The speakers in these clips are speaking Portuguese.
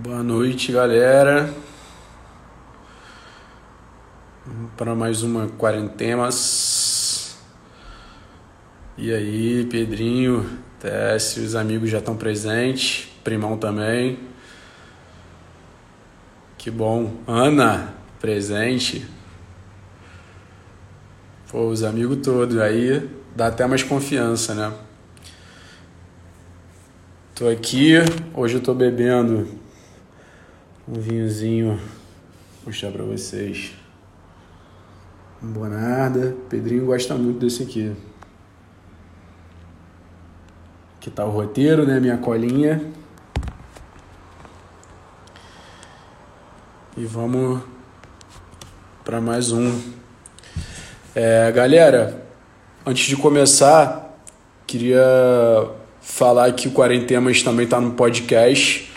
Boa noite, galera. Para mais uma Quarentemas. E aí, Pedrinho, TS, os amigos já estão presentes, Primão também. Que bom. Ana, presente. Pô, os amigos todos aí dá até mais confiança, né? Tô aqui, hoje eu tô bebendo um vinhozinho, mostrar para vocês. Um Bonarda. Pedrinho gosta muito desse aqui. Aqui tá o roteiro, né? Minha colinha. E vamos para mais um. É, galera, antes de começar, queria falar que o Quarentemas também está no podcast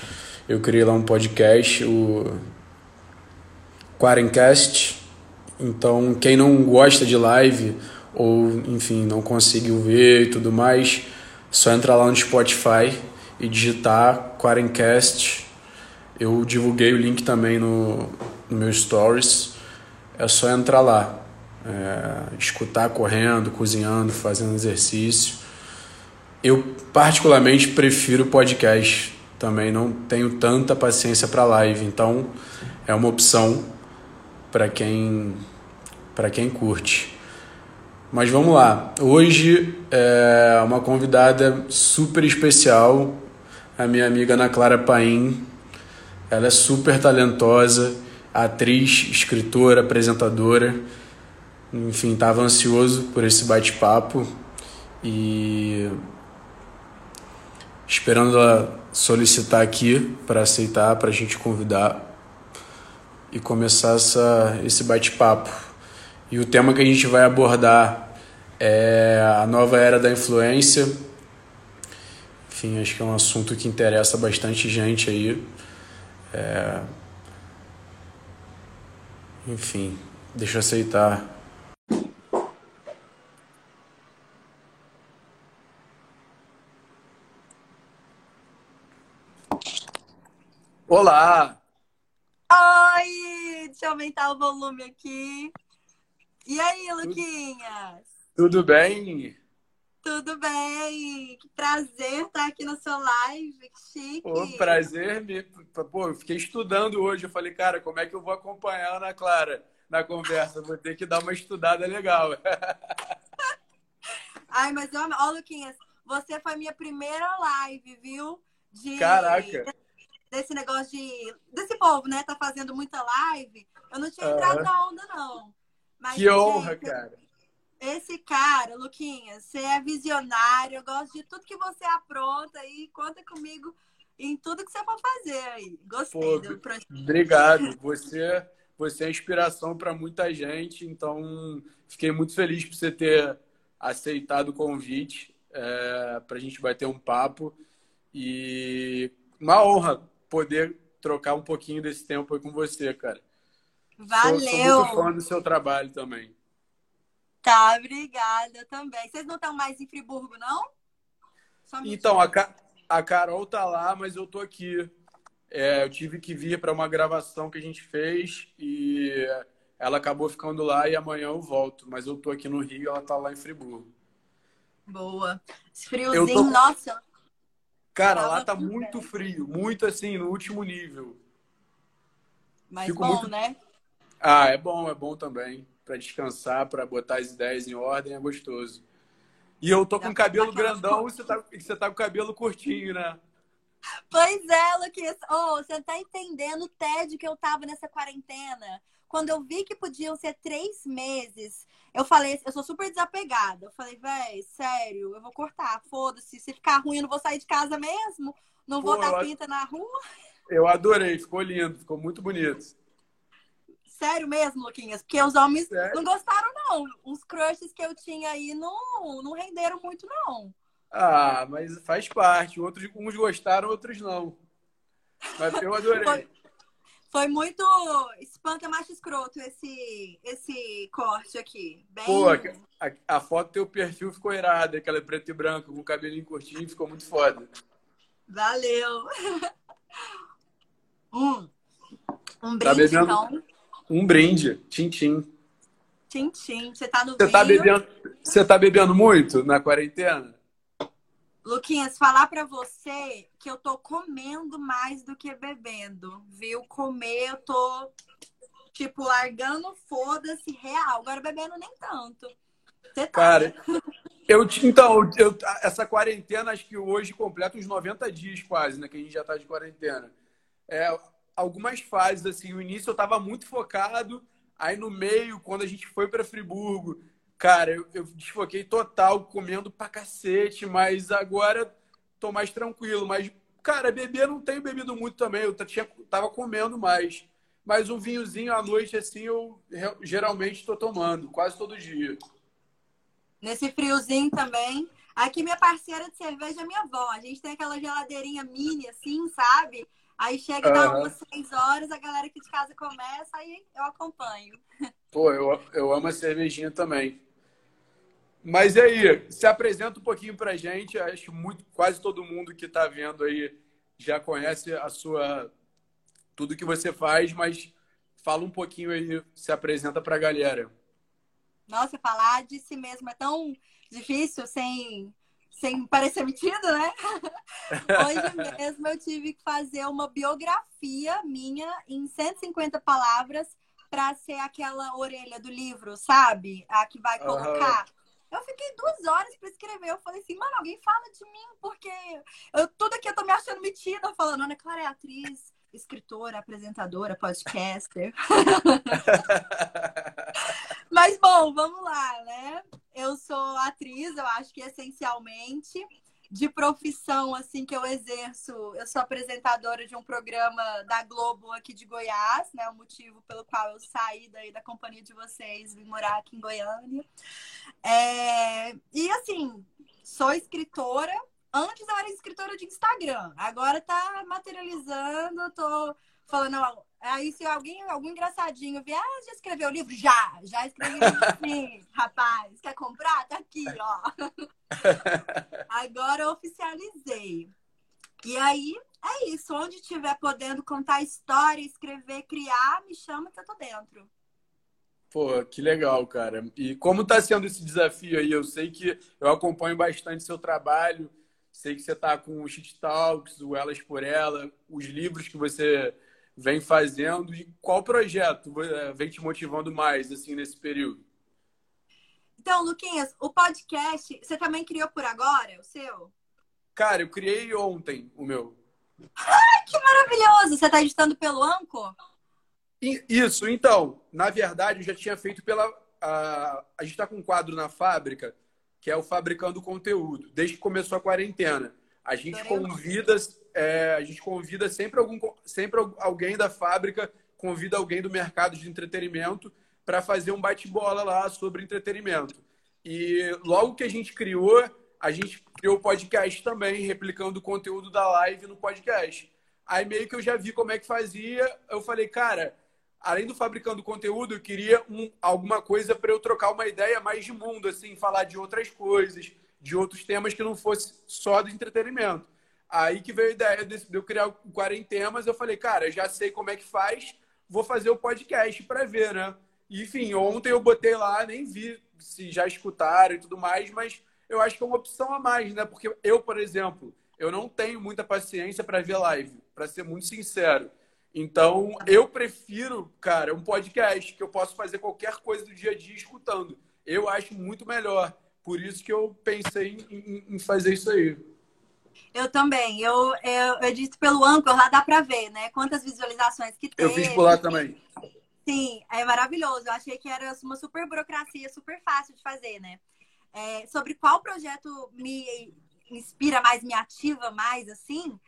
eu criei lá um podcast, o Quarencast. Então, quem não gosta de live ou, enfim, não conseguiu ver e tudo mais, só entrar lá no Spotify e digitar Quarencast. Eu divulguei o link também no, no meu stories. É só entrar lá, é, escutar correndo, cozinhando, fazendo exercício. Eu particularmente prefiro podcast também não tenho tanta paciência para live, então é uma opção para quem para quem curte. Mas vamos lá. Hoje é uma convidada super especial, a minha amiga Ana Clara Paim. Ela é super talentosa, atriz, escritora, apresentadora. Enfim, estava ansioso por esse bate-papo e esperando ela solicitar aqui para aceitar, para a gente convidar e começar essa, esse bate-papo. E o tema que a gente vai abordar é a nova era da influência. Enfim, acho que é um assunto que interessa bastante gente aí. É... Enfim, deixa eu aceitar Olá! Oi! Deixa eu aumentar o volume aqui. E aí, Luquinhas? Tudo bem? Tudo bem! Que prazer estar aqui na sua live, que chique! Pô, prazer me... Pô, eu fiquei estudando hoje, eu falei, cara, como é que eu vou acompanhar a Ana Clara na conversa? Vou ter que dar uma estudada legal. Ai, mas, ó, Luquinhas, você foi minha primeira live, viu? De... Caraca! Desse negócio de. desse povo, né? Tá fazendo muita live. Eu não tinha entrado uhum. na onda, não. Mas, que honra, cara. Esse cara, Luquinhas, você é visionário, eu gosto de tudo que você apronta e conta comigo em tudo que você for fazer aí. Gostei Pô, do projeto. Obrigado. Você, você é inspiração para muita gente, então fiquei muito feliz por você ter aceitado o convite é, para a gente bater um papo. E uma honra poder trocar um pouquinho desse tempo aí com você, cara. Valeu! Sou, sou muito fã do seu trabalho também. Tá, obrigada também. Vocês não estão mais em Friburgo, não? então, a, Ca... a Carol tá lá, mas eu tô aqui. É, eu tive que vir para uma gravação que a gente fez e ela acabou ficando lá e amanhã eu volto. Mas eu tô aqui no Rio, ela tá lá em Friburgo. Boa. Esse friozinho, tô... nossa, Cara, lá tá muito bem. frio, muito assim, no último nível. Mas Fico bom, muito... né? Ah, é bom, é bom também. Para descansar, para botar as ideias em ordem, é gostoso. E eu tô com o cabelo grandão e você tá, você tá com o cabelo curtinho, né? Pois é, Luquinhas. Oh, você tá entendendo o tédio que eu tava nessa quarentena? Quando eu vi que podiam ser três meses, eu falei, eu sou super desapegada. Eu falei, véi, sério, eu vou cortar, foda-se. Se ficar ruim, eu não vou sair de casa mesmo. Não vou Pô, dar pinta na rua. Eu adorei, ficou lindo, ficou muito bonito. Sério mesmo, Luquinhas? Porque os homens Sério? não gostaram, não. Os crushes que eu tinha aí não, não renderam muito, não. Ah, mas faz parte. Outros, uns gostaram, outros não. Mas eu adorei. Foi, foi muito espanta macho escroto esse, esse corte aqui. Bem... Pô, a, a, foto do teu perfil ficou irada, aquela preto e branco, com o cabelinho curtinho, ficou muito foda. Valeu! Um Tá brinde, bebendo? então. Um brinde, tchim-tchim. Tchim-tchim. Você tá no Você tá, bebendo, você tá bebendo muito na quarentena? Luquinhas, falar pra você que eu tô comendo mais do que bebendo, viu? Comer, eu tô, tipo, largando foda-se real. Agora bebendo nem tanto. Você tá, Cara, né? eu então, eu, essa quarentena acho que hoje completa uns 90 dias quase, né? Que a gente já tá de quarentena. É, algumas fases, assim, o início eu tava muito focado, aí no meio, quando a gente foi pra Friburgo, cara, eu, eu desfoquei total, comendo pra cacete, mas agora tô mais tranquilo. Mas, cara, beber não tenho bebido muito também, eu tinha, tava comendo mais. Mas um vinhozinho à noite, assim, eu geralmente tô tomando, quase todo dia. Nesse friozinho também. Aqui minha parceira de cerveja é minha avó. A gente tem aquela geladeirinha mini, assim, sabe? Aí chega e dá Aham. umas seis horas, a galera aqui de casa começa, aí eu acompanho. Pô, eu, eu amo a cervejinha também. Mas e aí, se apresenta um pouquinho pra gente. Acho muito, quase todo mundo que tá vendo aí já conhece a sua tudo que você faz, mas fala um pouquinho aí, se apresenta pra galera. Nossa, falar de si mesmo é tão difícil sem, sem parecer metido, né? Hoje mesmo eu tive que fazer uma biografia minha em 150 palavras para ser aquela orelha do livro, sabe? A que vai colocar. Eu fiquei duas horas para escrever. Eu falei assim, mano, alguém fala de mim, porque eu, tudo aqui eu tô me achando metida, falando, Ana Clara é atriz, escritora, apresentadora, podcaster. Mas bom, vamos lá, né? Eu sou atriz, eu acho que essencialmente. De profissão, assim, que eu exerço, eu sou apresentadora de um programa da Globo aqui de Goiás, né? O motivo pelo qual eu saí daí da companhia de vocês, vim morar aqui em Goiânia. É, E assim, sou escritora. Antes eu era escritora de Instagram, agora tá materializando, tô falando, ó, aí se alguém, algum engraçadinho vier, ah, já escreveu o livro? Já, já escrevi o livro sim, rapaz. Quer comprar? Tá aqui, ó. Agora eu oficializei. E aí, é isso. Onde estiver podendo contar história, escrever, criar, me chama que eu tô dentro. Pô, que legal, cara. E como tá sendo esse desafio aí? Eu sei que eu acompanho bastante seu trabalho, sei que você tá com o Shit Talks, o Elas por Ela, os livros que você vem fazendo. E qual projeto eh, vem te motivando mais, assim, nesse período? Então, Luquinhas, o podcast, você também criou por agora, o seu? Cara, eu criei ontem o meu. Maravilhoso! Você tá editando pelo Anco? Isso, então, na verdade, eu já tinha feito pela. A, a gente está com um quadro na fábrica, que é o Fabricando Conteúdo, desde que começou a quarentena. A gente convida, é, a gente convida sempre, algum, sempre alguém da fábrica, convida alguém do mercado de entretenimento para fazer um bate-bola lá sobre entretenimento. E logo que a gente criou, a gente criou o podcast também, replicando o conteúdo da live no podcast. Aí meio que eu já vi como é que fazia, eu falei, cara, além do fabricando conteúdo, eu queria um, alguma coisa para eu trocar uma ideia mais de mundo, assim, falar de outras coisas, de outros temas que não fosse só do entretenimento. Aí que veio a ideia de eu criar o Quarentemas, eu falei, cara, já sei como é que faz, vou fazer o podcast para ver, né? Enfim, ontem eu botei lá, nem vi se já escutaram e tudo mais, mas eu acho que é uma opção a mais, né? Porque eu, por exemplo, eu não tenho muita paciência para ver live, para ser muito sincero. Então, eu prefiro, cara, um podcast que eu posso fazer qualquer coisa do dia a dia escutando. Eu acho muito melhor. Por isso que eu pensei em, em- em fazer isso aí. Eu também. Eu, eu, eu edito pelo Anchor, lá dá pra ver, né? Quantas visualizações que Eu teve. fiz por lá também. Sim, é maravilhoso. Eu achei que era uma super burocracia, super fácil de fazer, né? É, sobre qual projeto me inspira mais, me ativa mais, assim,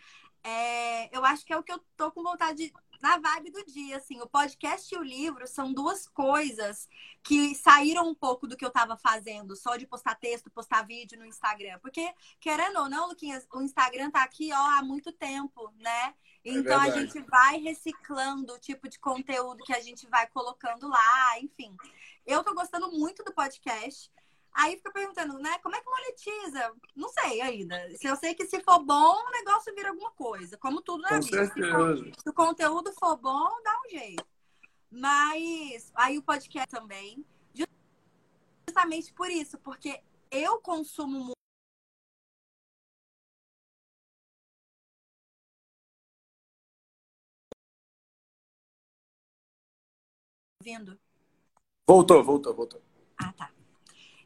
é, eu acho que é o que eu tô com vontade de, na vibe do dia, assim. O podcast e o livro são duas coisas que saíram um pouco do que eu tava fazendo, só de postar texto, postar vídeo no Instagram. Porque, querendo ou não, Luquinhas, o Instagram tá aqui, ó, há muito tempo, né? Então a verdade. gente vai reciclando o tipo de conteúdo que a gente vai colocando lá, enfim. Eu tô gostando muito do podcast. Aí fica perguntando, né? Como é que monetiza? Não sei ainda. Se eu sei que se for bom, o negócio vira alguma coisa. Como tudo na Com vida. Se, o conteúdo for bom, dá um jeito. Mas aí o podcast também. Justamente por isso, porque eu consumo muito. Vindo? Voltou, voltou, voltou. Ah, tá.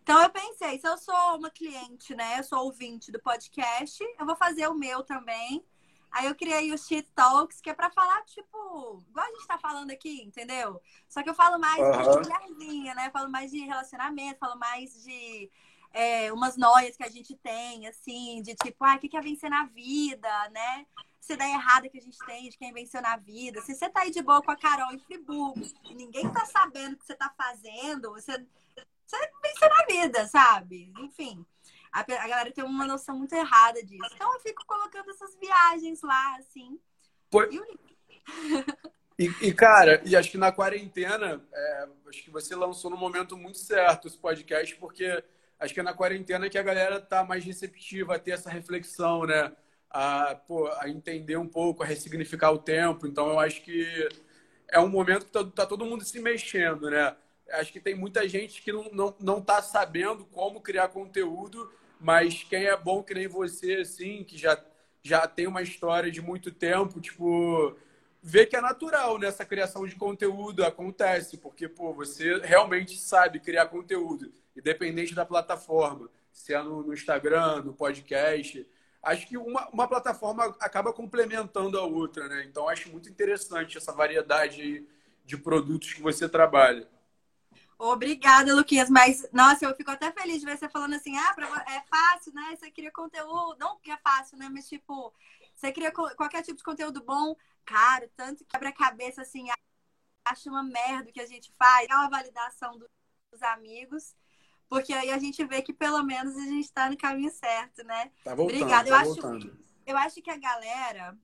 Então eu pensei, se eu sou uma cliente, né? Eu sou ouvinte do podcast, eu vou fazer o meu também. Aí eu criei o Shit Talks, que é pra falar, tipo, igual a gente tá falando aqui, entendeu? Só que eu falo mais Uhum. de mulherzinha, né? Falo mais de relacionamento, falo mais de é, umas noias que a gente tem, assim, de tipo, ah, o que é vencer na vida, né? Essa ideia errada que a gente tem de quem venceu na vida. Se você tá aí de boa com a Carol em Friburgo e ninguém tá sabendo o que você tá fazendo, você, você venceu na vida, sabe? Enfim a, a galera tem uma noção muito errada disso. Então eu fico colocando essas viagens lá, assim. Foi- E E, e, cara, e acho que na quarentena, é, acho que você lançou no momento muito certo esse podcast, porque acho que é na quarentena que a galera tá mais receptiva a ter essa reflexão, né? A, pô, a entender um pouco, a ressignificar o tempo. Então, eu acho que é um momento que tá, tá todo mundo se mexendo, né? Acho que tem muita gente que não, não, não tá sabendo como criar conteúdo, mas quem é bom que nem você, assim, que já, já tem uma história de muito tempo, tipo, vê que é natural nessa criação de conteúdo, acontece, porque, pô, você realmente sabe criar conteúdo, independente da plataforma, se é no, no Instagram, no podcast. Acho que uma, uma plataforma acaba complementando a outra, né? Então, acho muito interessante essa variedade de produtos que você trabalha. Obrigada, Luquinhas. Mas, nossa, eu fico até feliz de ver você falando assim, ah, é fácil, né? Você cria conteúdo. Não que é fácil, né? Mas, tipo, você cria qualquer tipo de conteúdo bom, caro, tanto que quebra-cabeça, assim, acha uma merda o que a gente faz. É uma validação do- dos amigos. Porque aí a gente vê que pelo menos a gente tá no caminho certo, né? Tá voltando, Obrigada. Eu tá acho- voltando. eu acho que a galera,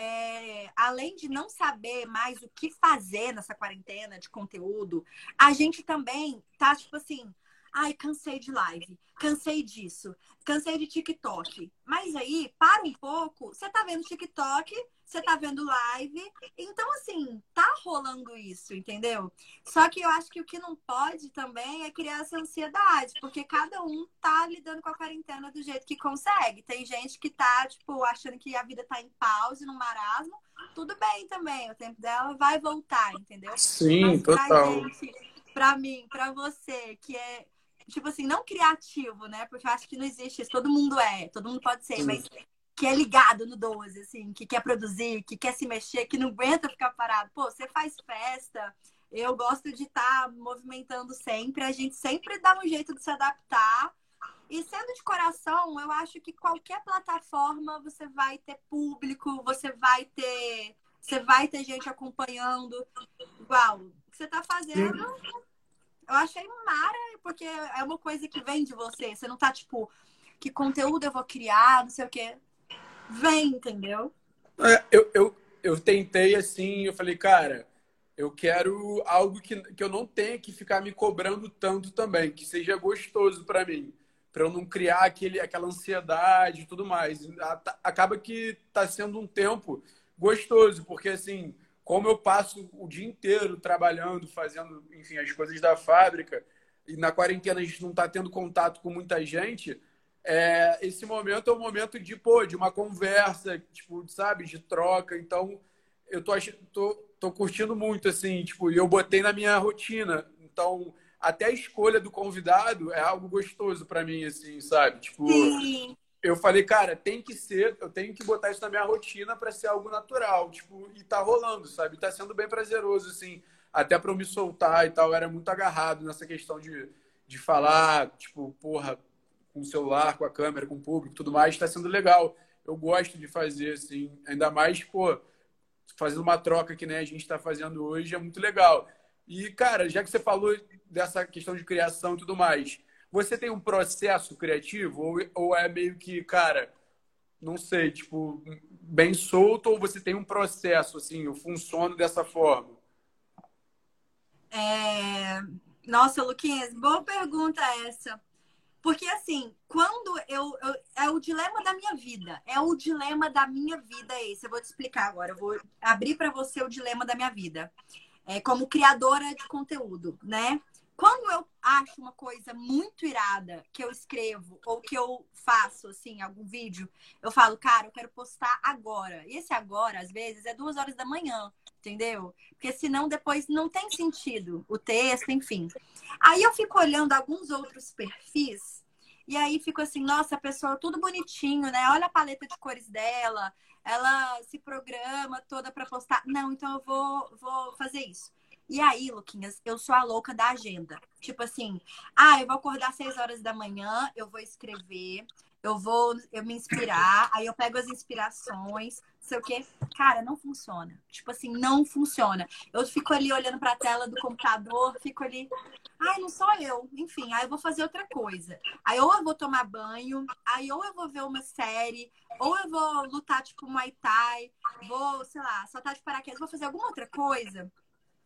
é, além de não saber mais o que fazer nessa quarentena de conteúdo, a gente também tá tipo assim, ai, cansei de live, cansei disso, cansei de TikTok. Mas aí, para um pouco, você tá vendo TikTok, você tá vendo live, então assim, tá rolando isso, entendeu? Só que eu acho que o que não pode também é criar essa ansiedade, porque cada um tá lidando com a quarentena do jeito que consegue. Tem gente que tá, tipo, achando que a vida tá em pause, no marasmo. Tudo bem também, o tempo dela vai voltar, entendeu? Sim, Mas pra total. gente, pra mim, pra você, que é, tipo assim, não criativo, né? Porque eu acho que não existe isso. Todo mundo é, todo mundo pode ser, Sim. mas que é ligado no 12, assim, que quer produzir, que quer se mexer, que não aguenta ficar parado. Pô, você faz festa, eu gosto de estar movimentando sempre, a gente sempre dá um jeito de se adaptar. E sendo de coração, eu acho que qualquer plataforma você vai ter público, você vai ter, você vai ter gente acompanhando. Igual, o que você tá fazendo, eu achei mara, porque é uma coisa que vem de você. Você não tá tipo, que conteúdo eu vou criar, não sei o quê. Vem, entendeu? É, eu, eu, eu tentei assim, eu falei, cara, eu quero algo que, que eu não tenha que ficar me cobrando tanto também, que seja gostoso para mim, para eu não criar aquele, aquela ansiedade e tudo mais. A- Acaba que tá sendo um tempo gostoso, porque assim, como eu passo o dia inteiro trabalhando, fazendo, enfim, as coisas da fábrica, e na quarentena a gente não tá tendo contato com muita gente, é, esse momento é um momento de, pô, de uma conversa, tipo, sabe, de troca. Então, eu tô, tô, tô curtindo muito, assim, tipo, e eu botei na minha rotina. Então, até a escolha do convidado é algo gostoso pra mim, assim, sabe? Tipo, Sim. Eu falei, cara, tem que ser, eu tenho que botar isso na minha rotina pra ser algo natural, tipo, e tá rolando, sabe? Tá sendo bem prazeroso, assim, até pra eu me soltar e tal. Eu era muito agarrado nessa questão de, de falar, tipo, porra, com o celular, com a câmera, com o público, tudo mais, tá sendo legal. Eu gosto de fazer, assim, ainda mais, pô, fazendo uma troca que né, a gente tá fazendo hoje, é muito legal. E, cara, já que você falou dessa questão de criação e tudo mais, você tem um processo criativo ou, ou é meio que, cara, não sei, tipo, bem solto ou você tem um processo, assim, eu funciono dessa forma? É... Nossa, Luquinhas, boa pergunta essa. Porque, assim, quando eu, eu, É o dilema da minha vida. É o dilema da minha vida esse. Eu vou te explicar agora. Eu vou abrir para você o dilema da minha vida. É, como criadora de conteúdo, né? Quando eu acho uma coisa muito irada que eu escrevo ou que eu faço, assim, algum vídeo, eu falo, cara, eu quero postar agora. E esse agora, às vezes, é duas horas da manhã, entendeu? Porque senão depois não tem sentido o texto, enfim. Aí eu fico olhando alguns outros perfis e aí fico assim, nossa, a pessoa tudo bonitinho, né? Olha a paleta de cores dela, ela se programa toda para postar. Não, então eu vou, vou fazer isso. E aí, Luquinhas, eu sou a louca da agenda. Tipo assim, ah, eu vou acordar às 6 horas da manhã, eu vou escrever, eu vou eu me inspirar, aí eu pego as inspirações, sei o quê. Cara, não funciona. Tipo assim, não funciona. Eu fico ali olhando para a tela do computador, fico ali, ai, não sou eu. Enfim, aí eu vou fazer outra coisa. Aí ou eu vou tomar banho, aí ou eu vou ver uma série, ou eu vou lutar tipo Muay Thai, vou, sei lá, saltar de paraquedas, vou fazer alguma outra coisa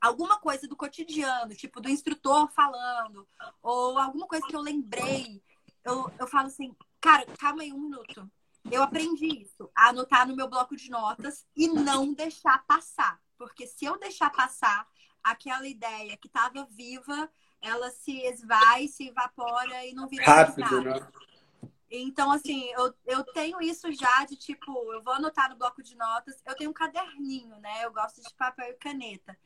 alguma coisa do cotidiano, tipo do instrutor falando, ou alguma coisa que eu lembrei, eu, eu falo assim, cara, calma aí um minuto. Eu aprendi isso, a anotar no meu bloco de notas e não deixar passar. Porque se eu deixar passar, aquela ideia que estava viva, ela se esvai, se evapora e não vira Rápido, nada. Né? Então, assim, eu, eu tenho isso já de tipo, eu vou anotar no bloco de notas, eu tenho um caderninho, né? Eu gosto de papel e caneta.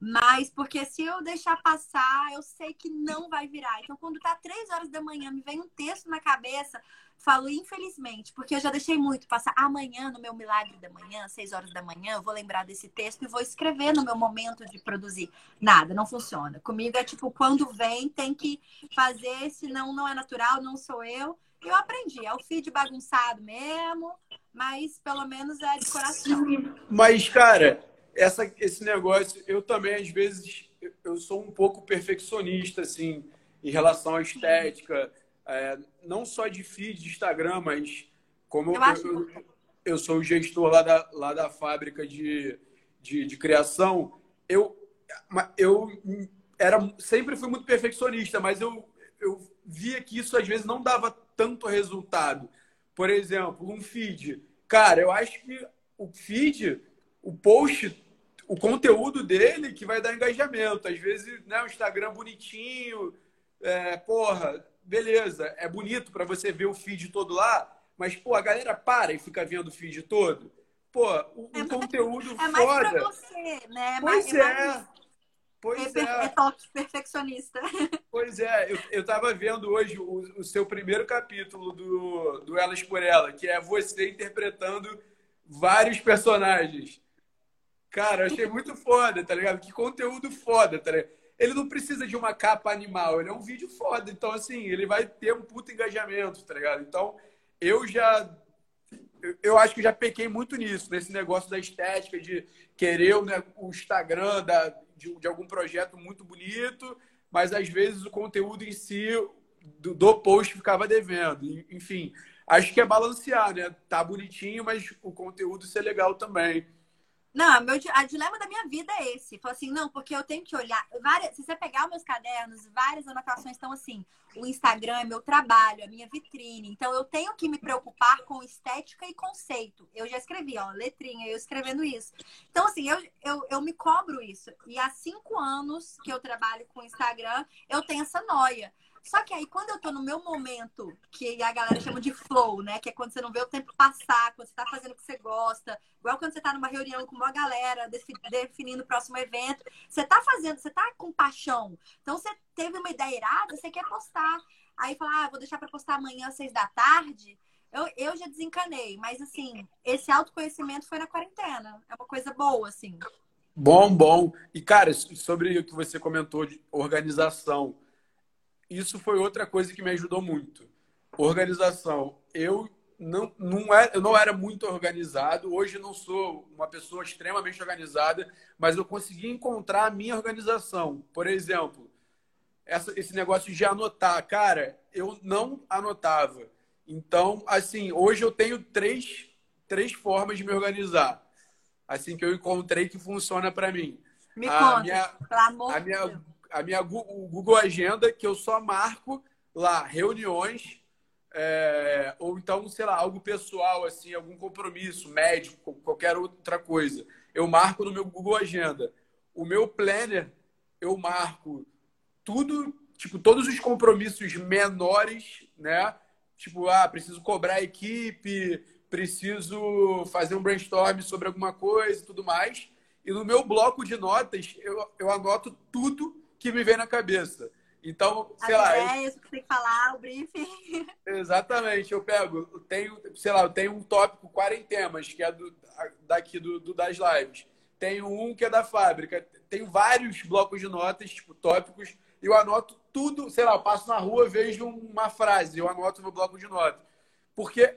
Mas porque se eu deixar passar, eu sei que não vai virar. Então, quando tá três horas da manhã, me vem um texto na cabeça, falo infelizmente, porque eu já deixei muito passar. Amanhã, no meu milagre da manhã, seis horas da manhã, eu vou lembrar desse texto e vou escrever no meu momento de produzir. Nada, não funciona. Comigo é tipo, quando vem, tem que fazer, senão não é natural, não sou eu. Eu aprendi, é o feed bagunçado mesmo, mas pelo menos é de coração. Mas, cara, essa, esse negócio, eu também, às vezes, eu sou um pouco perfeccionista, assim, em relação à estética, é, não só de feed de Instagram, mas como eu, eu, eu, eu, sou o gestor lá da, lá da fábrica de, de, de criação, eu, eu era, sempre fui muito perfeccionista, mas eu, eu via que isso às vezes não dava tanto resultado. Por exemplo, um feed. Cara, eu acho que o feed, o post o conteúdo dele que vai dar engajamento. Às vezes, né, o Instagram bonitinho, é, porra, beleza, é bonito para você ver o feed todo lá, mas, pô, a galera para e fica vendo o feed todo. Pô, o, é, conteúdo é mais foda. Pra você, né? Pois é. é. Pois é. É, é toque perfeccionista. Pois é, eu, eu tava vendo hoje o, o seu primeiro capítulo do, do Elas por Ela, que é você interpretando vários personagens. Cara, achei muito foda, tá ligado? Que conteúdo foda, tá ligado? Ele não precisa de uma capa animal, ele é um vídeo foda. Então, assim, ele vai ter um puto engajamento, tá ligado? Então, eu já. Eu acho que já pequei muito nisso, nesse negócio da estética, de querer né, o Instagram da, de, de algum projeto muito bonito, mas às vezes o conteúdo em si do, do post ficava devendo. Enfim, acho que é balancear, né? Tá bonitinho, mas o conteúdo ser legal também. Não, meu, a dilema da minha vida é esse. Falei assim, não, porque eu tenho que olhar. Várias, se você pegar meus cadernos, várias anotações estão assim. O Instagram é meu trabalho, é minha vitrine. Então eu tenho que me preocupar com estética e conceito. Eu já escrevi, ó, letrinha, eu escrevendo isso. Então, assim, eu, eu, eu me cobro isso. E há cinco anos que eu trabalho com o Instagram, eu tenho essa noia. Só que aí, quando eu tô no meu momento, que a galera chama de flow, né? Que é quando você não vê o tempo passar, quando você tá fazendo o que você gosta, igual quando você tá numa reunião com uma galera, definindo o próximo evento, você tá fazendo, você tá com paixão. Então, você teve uma ideia irada, você quer postar. Aí fala, ah, vou deixar para postar amanhã às seis da tarde. Eu, eu já desencanei, mas assim, esse autoconhecimento foi na quarentena. É uma coisa boa, assim. Bom, bom. E, cara, sobre o que você comentou de organização isso foi outra coisa que me ajudou muito. Organização. Eu não, não, é, eu não era muito organizado. Hoje não sou uma pessoa extremamente organizada, mas eu consegui encontrar a minha organização. Por exemplo, essa, esse negócio de anotar. Cara, eu não anotava. Então, assim, hoje eu tenho três, três formas de me organizar. Assim que eu encontrei que funciona para mim. Me a conta, minha, pelo amor a minha a minha o Google Agenda, que eu só marco lá reuniões, é, ou então, sei lá, algo pessoal, assim, algum compromisso médico, qualquer outra coisa. Eu marco no meu Google Agenda. O meu planner, eu marco tudo, tipo, todos os compromissos menores, né? Tipo, ah, preciso cobrar a equipe, preciso fazer um brainstorm sobre alguma coisa e tudo mais. E no meu bloco de notas, eu, eu anoto tudo que me vem na cabeça. Então, sei As lá. ideias eu... que tem que falar, o briefing. Exatamente, eu pego, eu tenho, sei lá, eu tenho um tópico quarentemas, que é do, daqui do, do, das lives. Tenho um que é da fábrica. Tenho vários blocos de notas, tipo, tópicos, e eu anoto tudo, sei lá, eu passo na rua, vejo uma frase, eu anoto no bloco de notas. Porque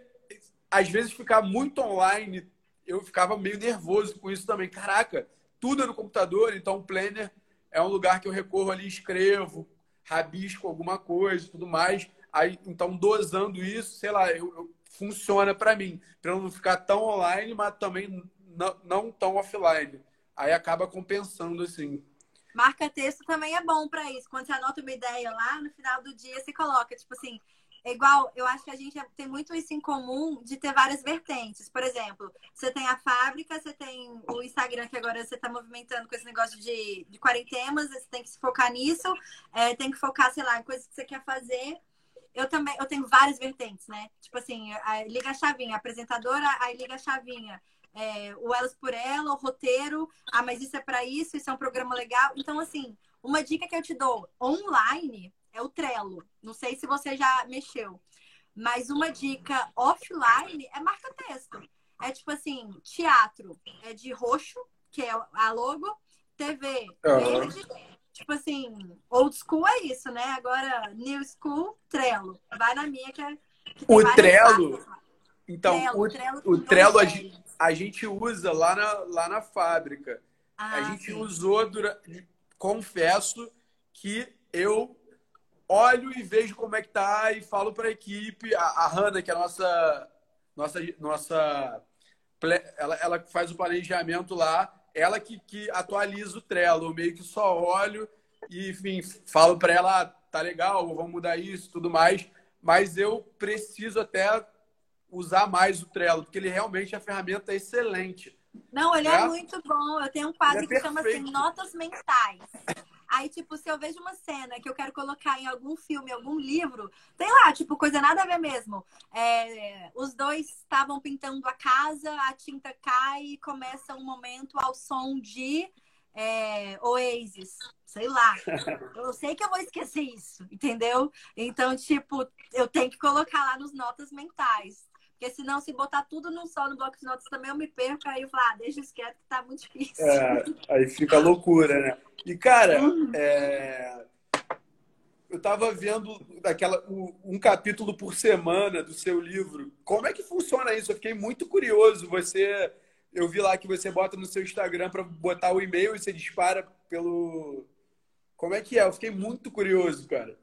às vezes ficar muito online, eu ficava meio nervoso com isso também. Caraca, tudo é no computador, então o planner é um lugar que eu recorro ali, escrevo, rabisco alguma coisa tudo mais. Aí, então, dosando isso, sei lá, eu, eu funciona para mim, para não ficar tão online, mas também não, não tão offline. Aí acaba compensando assim. Marca texto também é bom para isso. Quando você anota uma ideia lá, no final do dia você coloca, tipo assim, é igual, eu acho que a gente tem muito isso em comum de ter várias vertentes. Por exemplo, você tem a fábrica, você tem o Instagram, que agora você está movimentando com esse negócio de, de quarentenas, você tem que se focar nisso, é, tem que focar, sei lá, em coisas que você quer fazer. Eu também, eu tenho várias vertentes, né? Tipo assim, a, liga chavinha, apresentadora, aí liga a chavinha. É, o Elas por Ela, o roteiro, ah, mas isso é para isso, isso é um programa legal. Então, assim, uma dica que eu te dou online é o Trello. Não sei se você já mexeu. Mas uma dica offline é marca-texto. É tipo assim, teatro é de roxo, que é a logo, TV verde. Uhum. Tipo assim, old school é isso, né? Agora, new school, Trello. Vai na minha que é. Que o Trello. Então, Trello, o Trello, o Trello a, gente, a, gente, usa lá na, lá na fábrica. Ah, a gente sim. usou durante. Confesso que eu olho e vejo como é que tá e falo para a equipe. A Hanna, que é a nossa nossa nossa ela, ela faz o planejamento lá, ela que, que atualiza o Trello, eu meio que só olho e enfim, falo para ela, ah, tá legal, vamos mudar isso, tudo mais, mas eu preciso até usar mais o Trello, porque ele realmente é a ferramenta excelente. Não, ele é, é muito bom. Eu tenho um quadro é que chama assim Notas Mentais. Aí, tipo, se eu vejo uma cena que eu quero colocar em algum filme, algum livro, tem lá, tipo, coisa nada a ver mesmo. É, os dois estavam pintando a casa, a tinta cai e começa um momento ao som de é, Oasis, sei lá. Eu sei que eu vou esquecer isso, entendeu? Então, tipo, eu tenho que colocar lá nos notas mentais. Porque senão, se botar tudo num só no bloco de notas também, eu me perco. Aí eu falo, ah, deixa isso quieto que tá muito difícil. É, aí fica loucura, né? E, cara, uhum. é... eu tava vendo daquela, um capítulo por semana do seu livro. Como é que funciona isso? Eu fiquei muito curioso. Você. Eu vi lá que você bota no seu Instagram para botar o e-mail e você dispara pelo. Como é que é? Eu fiquei muito curioso, cara.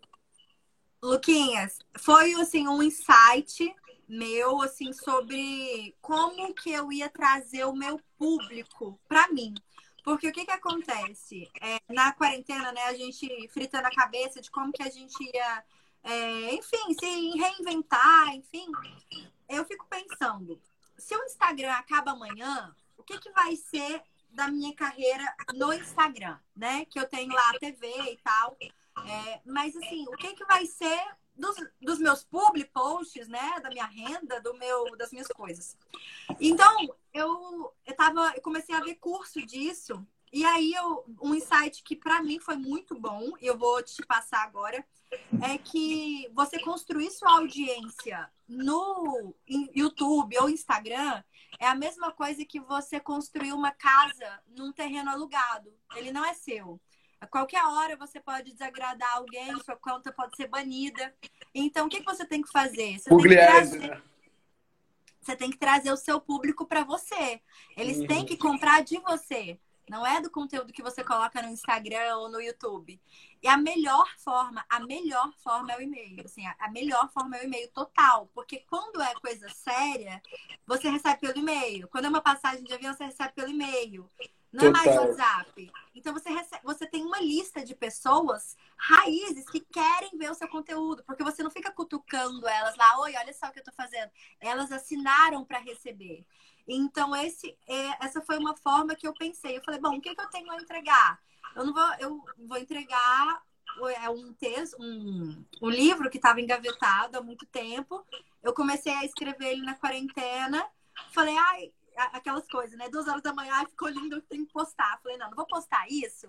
Luquinhas, foi assim um insight meu assim sobre como que eu ia trazer o meu público para mim. Porque o que que acontece? É, na quarentena, né, a gente fritando a cabeça de como que a gente ia, é, enfim, se reinventar, enfim. Eu fico pensando, se o Instagram acaba amanhã, o que que vai ser da minha carreira no Instagram, né? Que eu tenho lá a TV e tal. É, mas assim, o que que vai ser dos, dos meus public posts, né? Da minha renda, do meu, das minhas coisas. Então, eu, eu, tava, eu comecei a ver curso disso. E aí, eu, um insight que para mim foi muito bom, e eu vou te passar agora, é que você construir sua audiência no YouTube ou Instagram é a mesma coisa que você construir uma casa num terreno alugado. Ele não é seu. A qualquer hora você pode desagradar alguém, sua conta pode ser banida. Então, o que, que você tem que fazer? Você tem que, trazer... Né? você tem que trazer o seu público para você. Eles uhum. têm que comprar de você. Não é do conteúdo que você coloca no Instagram ou no YouTube. E a melhor forma, a melhor forma é o e-mail. Assim, a melhor forma é o e-mail total. Porque quando é coisa séria, você recebe pelo e-mail. Quando é uma passagem de avião, você recebe pelo e-mail. Não Total. é mais WhatsApp. Então você, recebe, você tem uma lista de pessoas raízes que querem ver o seu conteúdo, porque você não fica cutucando elas lá, oi, olha só o que eu tô fazendo. Elas assinaram para receber. Então, esse, é, essa foi uma forma que eu pensei. Eu falei, bom, o que, que eu tenho a entregar? Eu não vou, eu vou entregar é um texto, um, um livro que estava engavetado há muito tempo. Eu comecei a escrever ele na quarentena. Falei, ai, aquelas coisas, né? Duas horas da manhã, ficou lindo, tem que postar. Falei, não, não vou postar isso.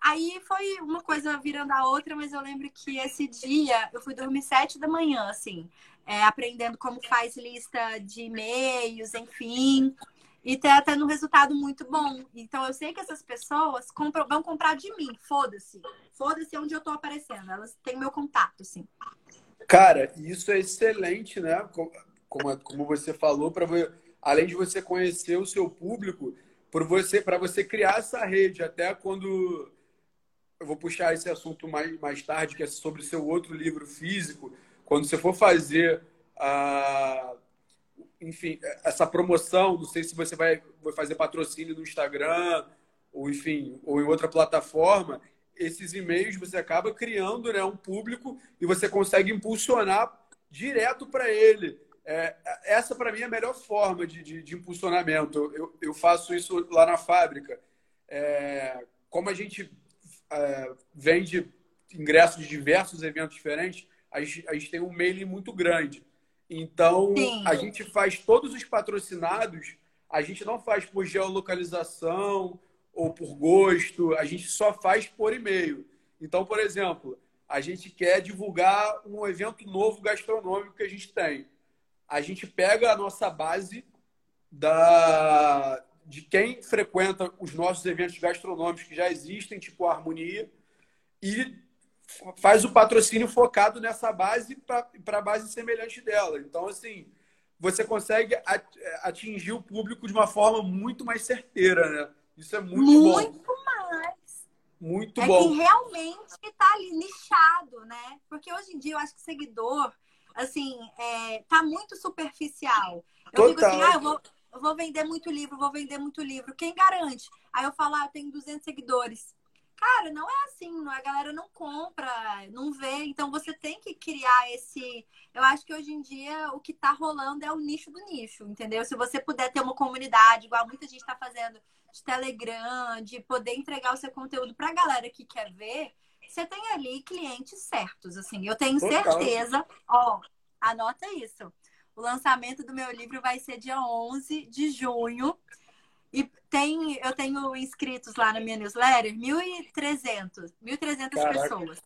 Aí foi uma coisa virando a outra, mas eu lembro que esse dia eu fui dormir sete da manhã, assim, é, aprendendo como faz lista de e-mails, enfim. E tá tendo um resultado muito bom. Então eu sei que essas pessoas compram, vão comprar de mim, foda-se. Foda-se onde eu tô aparecendo. Elas têm meu contato, assim. Cara, isso é excelente, né? Como, como você falou, para além de você conhecer o seu público, para você, você criar essa rede, até quando eu vou puxar esse assunto mais, mais tarde, que é sobre o seu outro livro físico, quando você for fazer a. Enfim, essa promoção, não sei se você vai, vai fazer patrocínio no Instagram, ou enfim, ou em outra plataforma, esses e-mails você acaba criando né, um público e você consegue impulsionar direto para ele. É, essa, para mim, é a melhor forma de, de, de impulsionamento. Eu, eu, faço isso lá na fábrica. É, como a gente é, vende ingressos de diversos eventos diferentes, a gente, a gente tem um mailing muito grande. Então, Sim. a gente faz todos os patrocinados, a gente não faz por geolocalização ou por gosto, a gente só faz por e-mail. Então, por exemplo, a gente quer divulgar um evento novo gastronômico que a gente tem. A gente pega a nossa base da, de quem frequenta os nossos eventos gastronômicos que já existem, tipo a Harmonia, e faz o patrocínio focado nessa base para a base semelhante dela. Então, assim, você consegue atingir o público de uma forma muito mais certeira, né? Isso é muito, muito bom. Muito mais. Muito é bom. que realmente está ali nichado, né? Porque hoje em dia eu acho que seguidor, assim, é, tá muito superficial. Eu Total. digo assim, ah, eu vou, eu vou vender muito livro, vou vender muito livro. Quem garante? Aí eu falo, ah, eu tenho 200 seguidores. Cara, não é assim, não, é? a galera não compra, não vê, então você tem que criar esse. Eu acho que hoje em dia o que tá rolando é o nicho do nicho, entendeu? Se você puder ter uma comunidade, igual muita gente tá fazendo de Telegram, de poder entregar o seu conteúdo pra galera que quer ver, você tem ali clientes certos, assim. Eu tenho certeza, ó, anota isso. O lançamento do meu livro vai ser dia 11 de junho. E tem, eu tenho inscritos lá na minha newsletter, 1.300, 1.300 pessoas.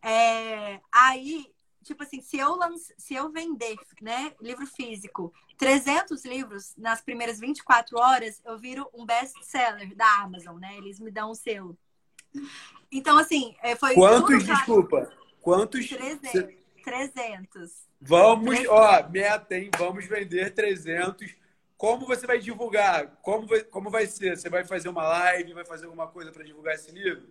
É, aí, tipo assim, se eu, lance, se eu vender né, livro físico, 300 livros nas primeiras 24 horas, eu viro um best-seller da Amazon, né? Eles me dão um selo. Então, assim, é, foi... Quantos, desculpa? Quantos? 300. 300. Vamos, 300. ó, meta, hein? Vamos vender 300 como você vai divulgar? Como vai, como vai ser? Você vai fazer uma live? Vai fazer alguma coisa para divulgar esse livro?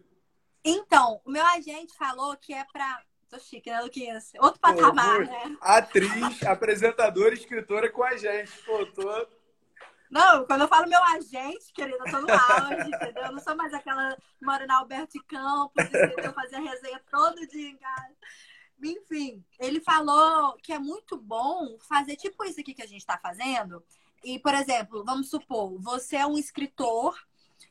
Então, o meu agente falou que é para. Tô chique, né, Luquinhas? Outro patamar, Pô, né? Atriz, apresentadora, escritora com a gente. Pô, tô... Não, quando eu falo meu agente, querida, eu tô no auge, entendeu? Eu não sou mais aquela mora na Alberto Campos, entendeu? Fazia resenha todo dia em casa. Enfim, ele falou que é muito bom fazer tipo isso aqui que a gente tá fazendo, e, por exemplo, vamos supor, você é um escritor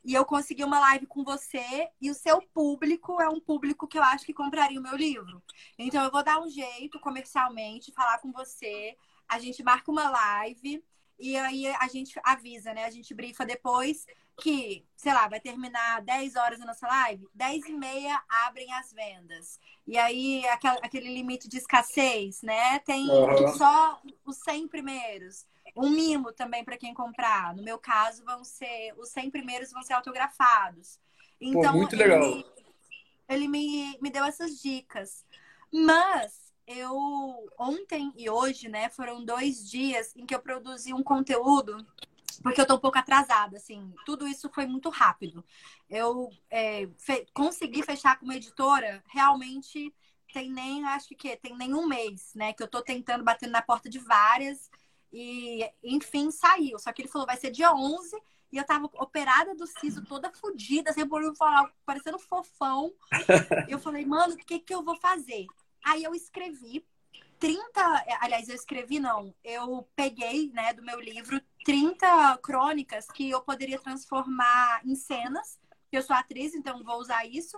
e eu consegui uma live com você e o seu público é um público que eu acho que compraria o meu livro. Então eu vou dar um jeito comercialmente, falar com você, a gente marca uma live e aí a gente avisa, né? A gente brifa depois que, sei lá, vai terminar 10 horas a nossa live, 10 e meia abrem as vendas. E aí aquele limite de escassez, né? Tem uhum. só os 100 primeiros um mimo também para quem comprar. No meu caso, vão ser os 100 primeiros vão ser autografados. Então, Pô, muito legal. Ele, ele me, me deu essas dicas. Mas eu ontem e hoje, né, foram dois dias em que eu produzi um conteúdo porque eu tô um pouco atrasada, assim. Tudo isso foi muito rápido. Eu é, fe consegui fechar com uma editora realmente tem nem, acho que tem nem um mês, né? Que eu tô tentando bater na porta de várias e, enfim, saiu. Só que ele falou, vai ser dia 11 E eu tava operada do siso, toda fodida, sem por falar, parecendo fofão. eu falei, mano, o que que eu vou fazer? Aí eu escrevi 30, aliás, eu escrevi não, eu peguei, né, do meu livro 30 crônicas que eu poderia transformar em cenas. Eu sou atriz, então vou usar isso.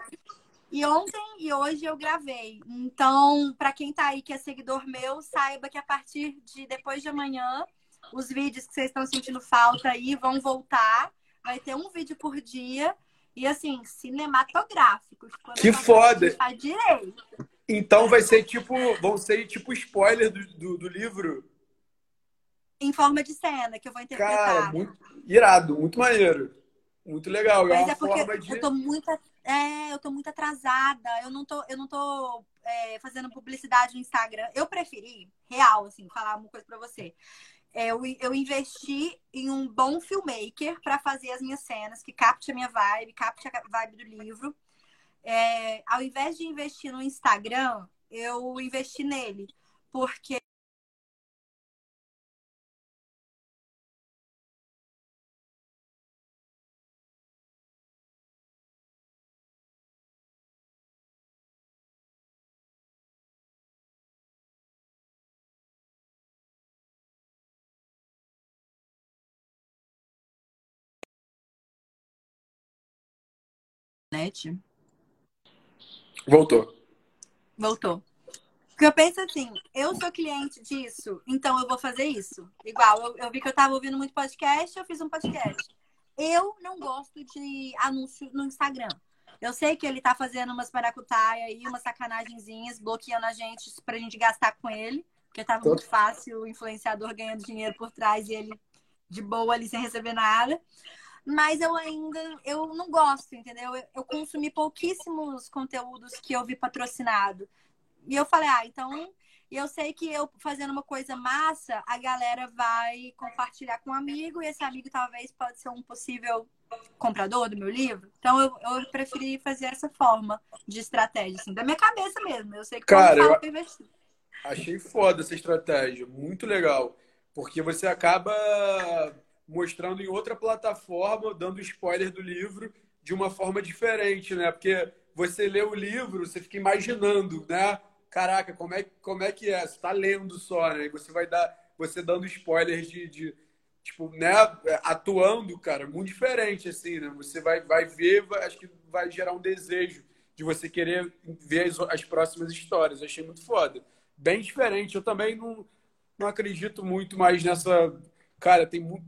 E ontem e hoje eu gravei. Então, para quem tá aí que é seguidor meu, saiba que a partir de depois de amanhã, os vídeos que vocês estão sentindo falta aí vão voltar. Vai ter um vídeo por dia. E assim, cinematográfico. Que foda! Direito. Então vai ser tipo. Vão ser tipo spoiler do, do, do, livro. Em forma de cena, que eu vou interpretar. Cara, muito irado, muito maneiro. Muito legal. Mas é, é porque de... eu tô muito é, eu tô muito atrasada. Eu não tô, eu não tô é, fazendo publicidade no Instagram. Eu preferi, real, assim, falar uma coisa pra você. É, eu, eu investi em um bom filmmaker para fazer as minhas cenas, que capte a minha vibe, capte a vibe do livro. É, ao invés de investir no Instagram, eu investi nele. Porque internet. Voltou. Voltou. Porque eu penso assim, eu sou cliente disso, então eu vou fazer isso. Igual, eu, eu vi que eu tava ouvindo muito podcast, eu fiz um podcast. Eu não gosto de anúncio no Instagram. Eu sei que ele tá fazendo umas maracutaia aí, umas sacanagenzinhas, bloqueando a gente pra gente gastar com ele. Porque tava muito fácil o influenciador ganhando dinheiro por trás e ele de boa ali sem receber nada mas eu ainda eu não gosto, entendeu? Eu, eu consumi pouquíssimos conteúdos que eu vi patrocinado. E eu falei, ah, então eu sei que eu fazendo uma coisa massa, a galera vai compartilhar com um amigo, e esse amigo talvez pode ser um possível comprador do meu livro. Então eu, eu preferi fazer essa forma de estratégia, assim, da minha cabeça mesmo. Eu sei que Cara, eu investir. Achei foda essa estratégia, muito legal. Porque você acaba mostrando em outra plataforma, dando spoiler do livro de uma forma diferente, né? Porque você lê o livro, você fica imaginando, né? Caraca, como é, como é que é? Você tá lendo só, né? Você vai dar, você dando spoilers de, de tipo, né? Atuando, cara, muito diferente, assim, né? Você vai, vai ver, vai, acho que vai gerar um desejo de você querer ver as, as próximas histórias. Eu achei muito foda. Bem diferente. Eu também não, não acredito muito mais nessa Cara, tem muito,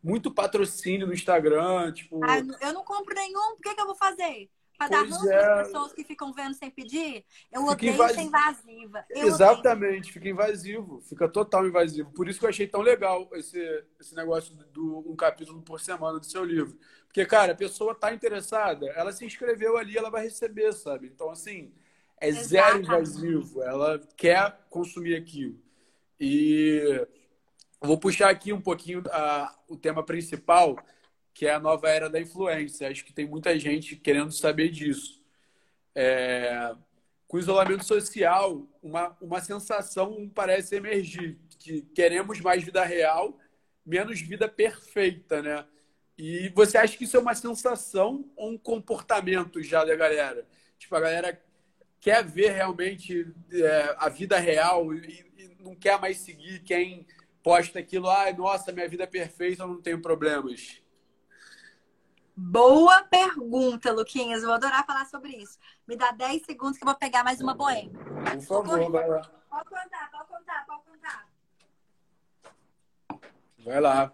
muito patrocínio no Instagram, tipo... Ah, eu não compro nenhum, por que, que eu vou fazer? Para dar ranço é... pessoas que ficam vendo sem pedir? Eu fica odeio invas... ser invasiva. Eu Exatamente, odeio. fica invasivo, fica total invasivo. Por isso que eu achei tão legal esse, esse negócio do um capítulo por semana do seu livro. Porque, cara, a pessoa tá interessada, ela se inscreveu ali, ela vai receber, sabe? Então, assim, é Exatamente. zero invasivo, ela quer consumir aquilo. E vou puxar aqui um pouquinho a, o tema principal, que é a nova era da influência. Acho que tem muita gente querendo saber disso. É, com o isolamento social, uma, uma sensação parece emergir, que queremos mais vida real, menos vida perfeita, né? E você acha que isso é uma sensação ou um comportamento já da galera? Tipo, a galera quer ver realmente é, a vida real e, e não quer mais seguir quem posta aquilo, ai, ah, nossa, minha vida é perfeita, eu não tenho problemas? Boa pergunta, Luquinhas. Vou adorar falar sobre isso. Me dá 10 segundos que eu vou pegar mais uma boêmia. Por favor, vai lá. Pode contar, pode contar, pode contar. Vai lá.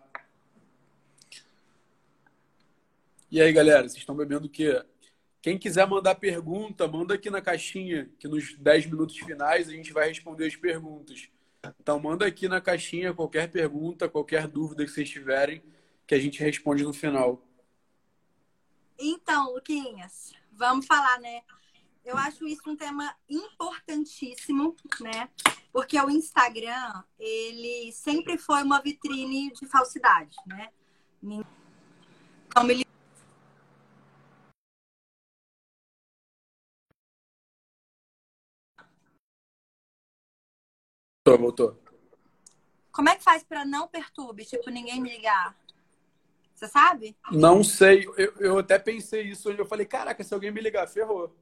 E aí, galera, vocês estão bebendo o quê? Quem quiser mandar pergunta, manda aqui na caixinha, que nos 10 minutos finais a gente vai responder as perguntas. Então, manda aqui na caixinha qualquer pergunta, qualquer dúvida que vocês tiverem, que a gente responde no final. Então, Luquinhas, vamos falar, né? Eu acho isso um tema importantíssimo, né? Porque o Instagram, ele sempre foi uma vitrine de falsidade, né? Como ele Voltou, voltou. Como é que faz para não perturbe? Tipo, ninguém me ligar? Você sabe? Não sei. Eu, eu até pensei isso. Eu falei, caraca, se alguém me ligar, ferrou.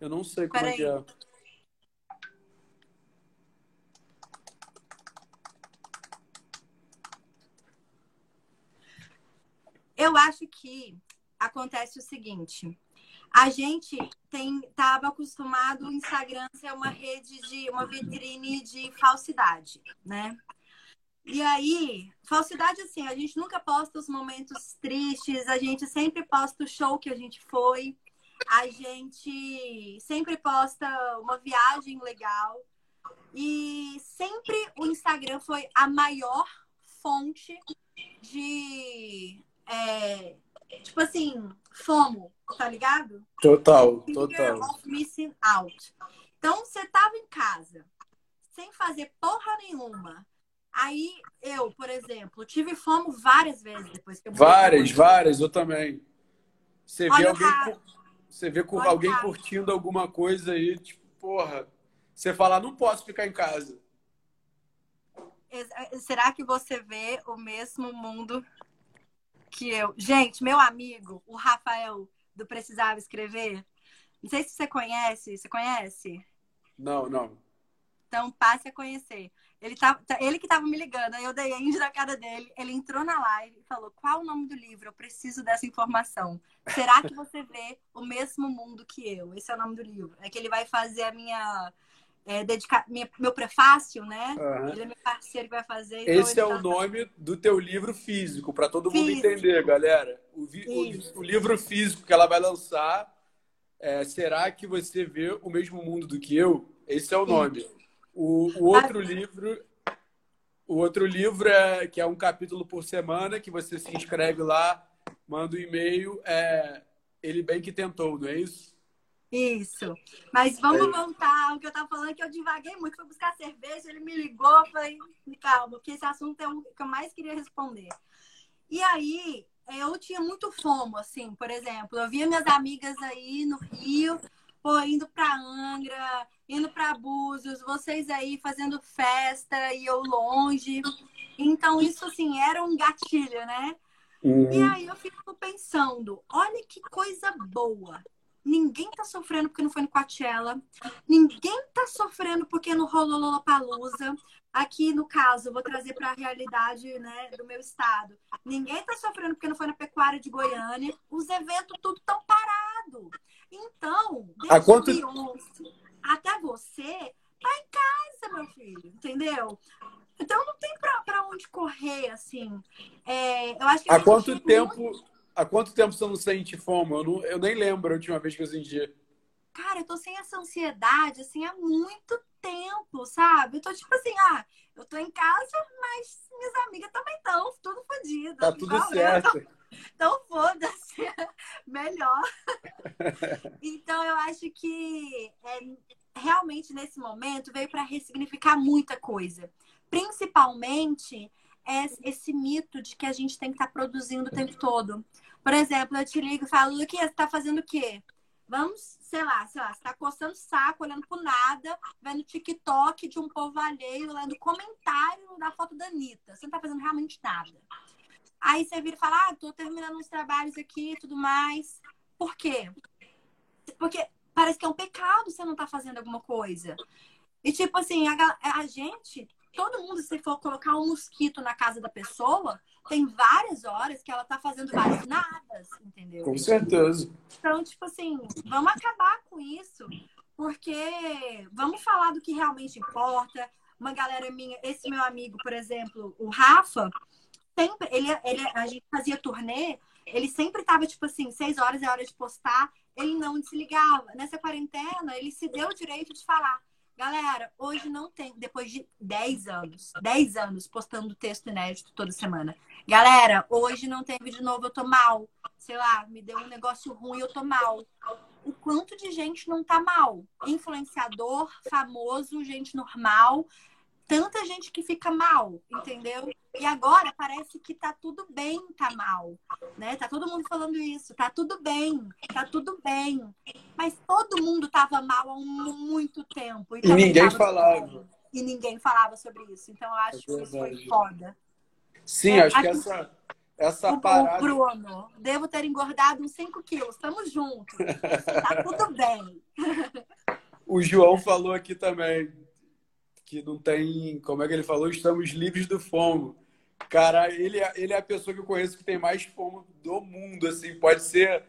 Eu não sei como é que é. Eu acho que acontece o seguinte. A gente estava acostumado o Instagram ser uma rede de uma vitrine de falsidade, né? E aí, falsidade assim, a gente nunca posta os momentos tristes, a gente sempre posta o show que a gente foi, a gente sempre posta uma viagem legal. E sempre o Instagram foi a maior fonte de é, tipo assim, FOMO, tá ligado? Total, Fear total. of missing out. Então, você tava em casa, sem fazer porra nenhuma. Aí, eu, por exemplo, tive FOMO várias vezes depois que eu Várias, várias, eu também. Você vê alguém, você vê com alguém curtindo alguma coisa aí, tipo, porra, você fala, não posso ficar em casa. Será que você vê o mesmo mundo que eu. Gente, meu amigo, o Rafael do Precisava Escrever. Não sei se você conhece. Você conhece? Não, não. Então passe a conhecer. Ele, tá, ele que estava me ligando, aí eu dei end na cara dele. Ele entrou na live e falou: Qual o nome do livro? Eu preciso dessa informação. Será que você vê o mesmo mundo que eu? Esse é o nome do livro. É que ele vai fazer a minha é, dedicar minha, meu prefácio, né? Uhum. Ele é meu parceiro que vai fazer. Então Esse é tá... o nome do teu livro físico, para todo físico. mundo entender, galera. O, vi... o, o, livro físico que ela vai lançar é, Será que você vê o mesmo mundo do que eu? Esse é o nome. O, o outro ah. livro. O outro livro é que é um capítulo por semana, que você se inscreve lá, manda um e-mail, é Ele Bem Que Tentou, não é isso? Isso. Mas vamos é. voltar o que eu tava falando, que eu divaguei muito, fui buscar cerveja, ele me ligou, falei, calma, porque esse assunto é o que eu mais queria responder. E aí, eu tinha muito fomo, assim, por exemplo, eu via minhas amigas aí no Rio, pô, indo pra Angra, indo pra Búzios, vocês aí fazendo festa e eu longe. Então, isso, assim, era um gatilho, né? Uhum. E aí eu fico pensando, olha que coisa boa. Ninguém tá sofrendo porque não foi no Coachella. Ninguém tá sofrendo porque não rolou Lollapalooza. Aqui, no caso, vou trazer para a realidade né, do meu estado. Ninguém tá sofrendo porque não foi na pecuária de Goiânia. Os eventos tudo tão parado. Então, desde quanto... Beyoncé até você, tá em casa, meu filho. Entendeu? Então não tem para onde correr, assim. É, eu acho que Há quanto tempo... Muito Há quanto tempo você não sente fome? Eu, não, eu nem lembro a última vez que eu senti. Cara, eu tô sem essa ansiedade, assim, há muito tempo, sabe? Eu tô tipo assim, ah, eu tô em casa, mas minhas amigas também estão, tudo fodido. Tá tudo certo. Então, foda-se, melhor. então, eu acho que é, realmente nesse momento veio para ressignificar muita coisa. Principalmente é esse mito de que a gente tem que estar tá produzindo o tempo todo. Por exemplo, eu te ligo e falo, Luquinha, você tá fazendo o quê? Vamos, sei lá, sei lá, você tá coçando o saco, olhando pro nada, vendo TikTok de um povo alheio, lendo comentário da foto da Anitta. Você não tá fazendo realmente nada. Aí você vira e fala, ah, tô terminando uns trabalhos aqui e tudo mais. Por quê? Porque parece que é um pecado você não tá fazendo alguma coisa. E tipo assim, a, a gente todo mundo, se for colocar um mosquito na casa da pessoa, tem várias horas que ela tá fazendo várias nadas, entendeu? Com certeza. Então, tipo assim, vamos acabar com isso, porque vamos falar do que realmente importa. Uma galera minha, esse meu amigo, por exemplo, o Rafa, sempre, ele, ele, a gente fazia turnê, ele sempre tava, tipo assim, seis horas é hora de postar, ele não desligava. Nessa quarentena, ele se deu o direito de falar Galera, hoje não tem, depois de 10 anos, 10 anos postando texto inédito toda semana. Galera, hoje não tem vídeo novo, eu tô mal. Sei lá, me deu um negócio ruim, eu tô mal. O quanto de gente não tá mal? Influenciador, famoso, gente normal, tanta gente que fica mal, entendeu? E agora parece que tá tudo bem, tá mal, né? Tá todo mundo falando isso, tá tudo bem, tá tudo bem. Mas todo mundo tava mal há muito tempo. E, e ninguém falava. E ninguém falava sobre isso. Então eu acho é que isso foi foda. Sim, é, acho que essa, essa o, parada. Bruno, devo ter engordado uns 5 quilos. Tamo junto. tá tudo bem. O João falou aqui também que não tem. Como é que ele falou? Estamos livres do fomo. Cara, ele, é, ele é a pessoa que eu conheço que tem mais fome do mundo, assim. Pode ser,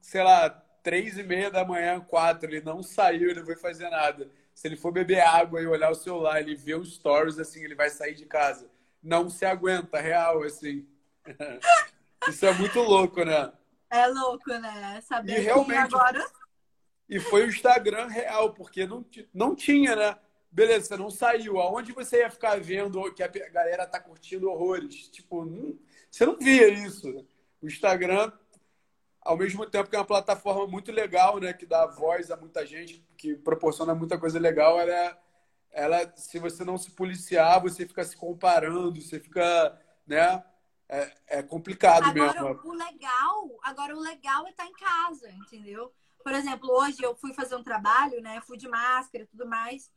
sei lá, três e meia da manhã, quatro. Ele não saiu, ele não foi fazer nada. Se ele for beber água e olhar o celular, ele vê os stories, assim, ele vai sair de casa. Não se aguenta, real, assim. Isso é muito louco, né? É louco, né? Saber e realmente, agora... E foi o Instagram real, porque não, não tinha, né? Beleza, você não saiu. Aonde você ia ficar vendo que a galera tá curtindo horrores? Tipo, não, você não via isso. O Instagram, ao mesmo tempo que é uma plataforma muito legal, né? Que dá voz a muita gente, que proporciona muita coisa legal, ela, ela se você não se policiar, você fica se comparando, você fica, né? É, é complicado agora, mesmo. O legal, agora o legal é estar tá em casa, entendeu? Por exemplo, hoje eu fui fazer um trabalho, né? Fui de máscara e tudo mais.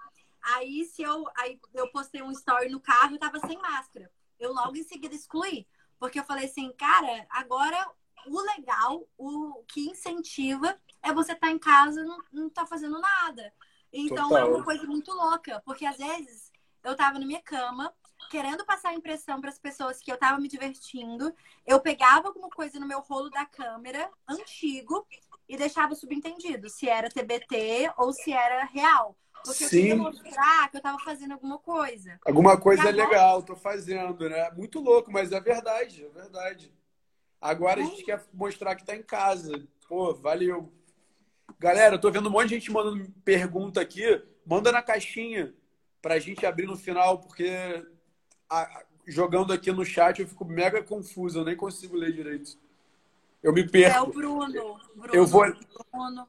Aí se eu, aí eu postei um story no carro e tava sem máscara. Eu logo em seguida excluí. Porque eu falei assim, cara, agora o legal, o que incentiva é você estar tá em casa não, não tá fazendo nada. Então Total. é uma coisa muito louca. Porque às vezes eu tava na minha cama, querendo passar a impressão para as pessoas que eu tava me divertindo. Eu pegava alguma coisa no meu rolo da câmera, antigo, e deixava subentendido se era TBT ou se era real. Porque eu queria mostrar que eu tava fazendo alguma coisa. Alguma coisa agora... legal, tô fazendo, né? Muito louco, mas é verdade, é verdade. Agora a gente quer mostrar que tá em casa. Pô, valeu. Galera, eu tô vendo um monte de gente mandando pergunta aqui. Manda na caixinha pra gente abrir no final, porque a, jogando aqui no chat eu fico mega confuso, eu nem consigo ler direito. Eu me perco. É o Bruno. Bruno eu vou. Bruno.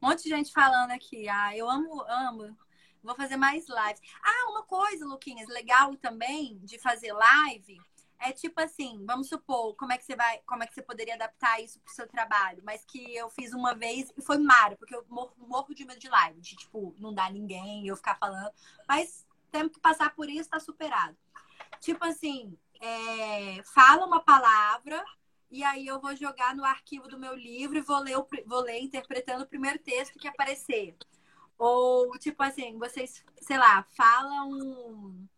Um monte de gente falando aqui. Ah, eu amo, amo. Vou fazer mais lives. Ah, uma coisa, Luquinhas, legal também de fazer live é tipo assim, vamos supor, como é que você vai, como é que você poderia adaptar isso pro seu trabalho, mas que eu fiz uma vez e foi mara, porque eu morro, morro de medo de live, de tipo, não dá ninguém, eu ficar falando, mas temos que passar por isso, tá superado. Tipo assim, é, fala uma palavra e aí eu vou jogar no arquivo do meu livro e vou ler, vou ler interpretando o primeiro texto que aparecer. Ou, tipo assim, vocês, sei lá, falam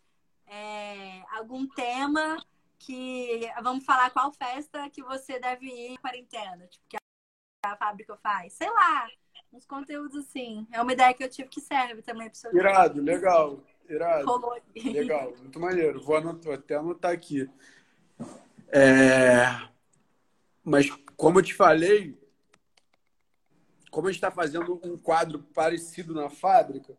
é, algum tema que. Vamos falar qual festa que você deve ir em quarentena, tipo, que a fábrica faz. Sei lá, uns conteúdos assim. É uma ideia que eu tive que serve também para Irado, legal. Irado. Legal, muito maneiro. Vou, anotar, vou até anotar aqui. É... Mas, como eu te falei, como a gente está fazendo um quadro parecido na fábrica,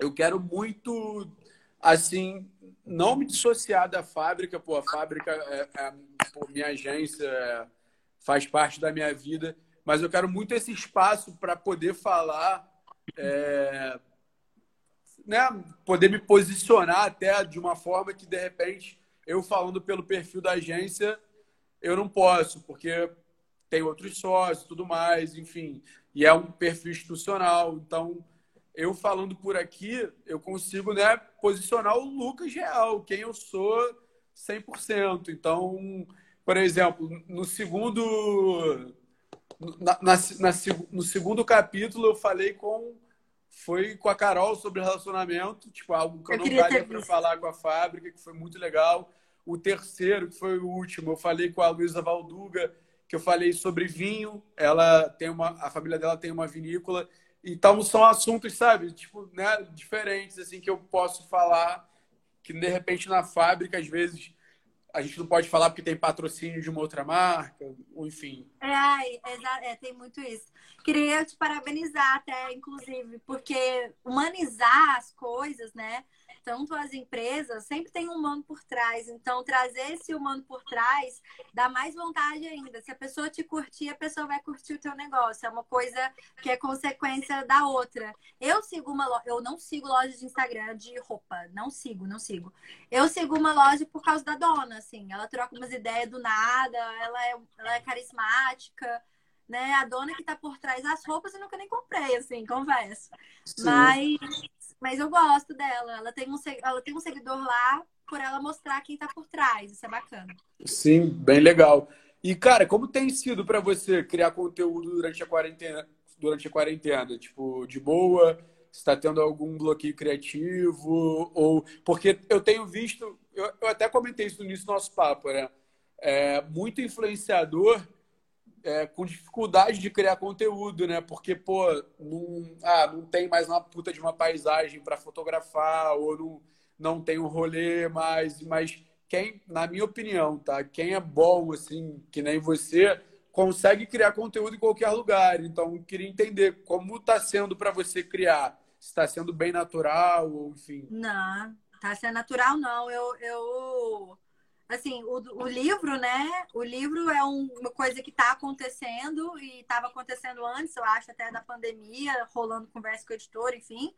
eu quero muito, assim, não me dissociar da fábrica. Pô, a fábrica é, é pô, minha agência, é, faz parte da minha vida, mas eu quero muito esse espaço para poder falar, é, né, poder me posicionar até de uma forma que, de repente, eu falando pelo perfil da agência eu não posso, porque tem outros sócios tudo mais, enfim. E é um perfil institucional. Então, eu falando por aqui, eu consigo né, posicionar o Lucas real, quem eu sou 100%. Então, por exemplo, no segundo. Na, na, na, no segundo capítulo, eu falei com. Foi com a Carol sobre relacionamento, tipo, algo que eu, eu não daria para falar com a fábrica, que foi muito legal. O terceiro, que foi o último, eu falei com a Luísa Valduga, que eu falei sobre vinho. Ela tem uma, a família dela tem uma vinícola. Então são assuntos, sabe, tipo, né, diferentes assim que eu posso falar que de repente na fábrica às vezes a gente não pode falar porque tem patrocínio de uma outra marca, ou enfim. É, é, é, tem muito isso. Queria te parabenizar até, inclusive, porque humanizar as coisas, né? Tanto as empresas, sempre tem um humano por trás. Então, trazer esse humano por trás dá mais vontade ainda. Se a pessoa te curtir, a pessoa vai curtir o teu negócio. É uma coisa que é consequência da outra. Eu sigo uma loja, eu não sigo loja de Instagram de roupa. Não sigo, não sigo. Eu sigo uma loja por causa da dona, assim. Ela troca umas ideias do nada, ela é, ela é carismática né? A dona que tá por trás das roupas eu nunca nem comprei, assim, confesso. Sim. Mas mas eu gosto dela. Ela tem um, ela tem um seguidor lá por ela mostrar quem tá por trás. Isso é bacana. Sim, bem legal. E, cara, como tem sido para você criar conteúdo durante a quarentena? Durante a quarentena? Tipo, de boa? está tendo algum bloqueio criativo? Ou porque eu tenho visto, eu, eu até comentei isso no início do nosso papo, né? É, muito influenciador é, com dificuldade de criar conteúdo, né? Porque, pô, não, ah, não tem mais uma puta de uma paisagem para fotografar, ou não, não tem um rolê mais. Mas quem, na minha opinião, tá? Quem é bom, assim, que nem você, consegue criar conteúdo em qualquer lugar. Então, queria entender como está sendo para você criar. Está sendo bem natural, ou enfim. Não, tá sendo natural, não. Eu, eu assim, o, o livro, né? O livro é um, uma coisa que está acontecendo e estava acontecendo antes, eu acho, até da pandemia, rolando conversa com o editor, enfim.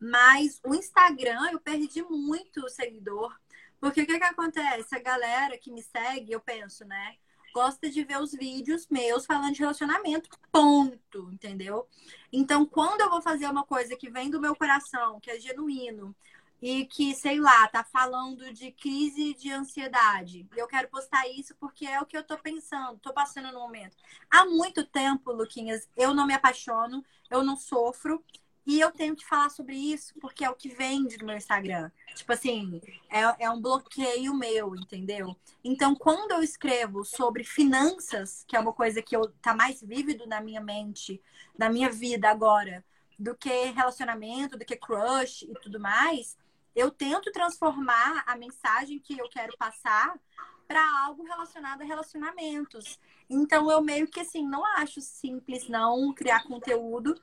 Mas o Instagram, eu perdi muito seguidor. Porque o que, que acontece? A galera que me segue, eu penso, né? Gosta de ver os vídeos meus falando de relacionamento, ponto, entendeu? Então, quando eu vou fazer uma coisa que vem do meu coração, que é genuíno, e que, sei lá, tá falando de crise de ansiedade. Eu quero postar isso porque é o que eu tô pensando, tô passando no momento. Há muito tempo, Luquinhas, eu não me apaixono, eu não sofro. E eu tenho que falar sobre isso porque é o que vende no meu Instagram. Tipo assim, é, é um bloqueio meu, entendeu? Então, quando eu escrevo sobre finanças, que é uma coisa que eu, tá mais vívido na minha mente, na minha vida agora, do que relacionamento, do que crush e tudo mais, eu tento transformar a mensagem que eu quero passar para algo relacionado a relacionamentos. Então eu meio que assim não acho simples não criar conteúdo.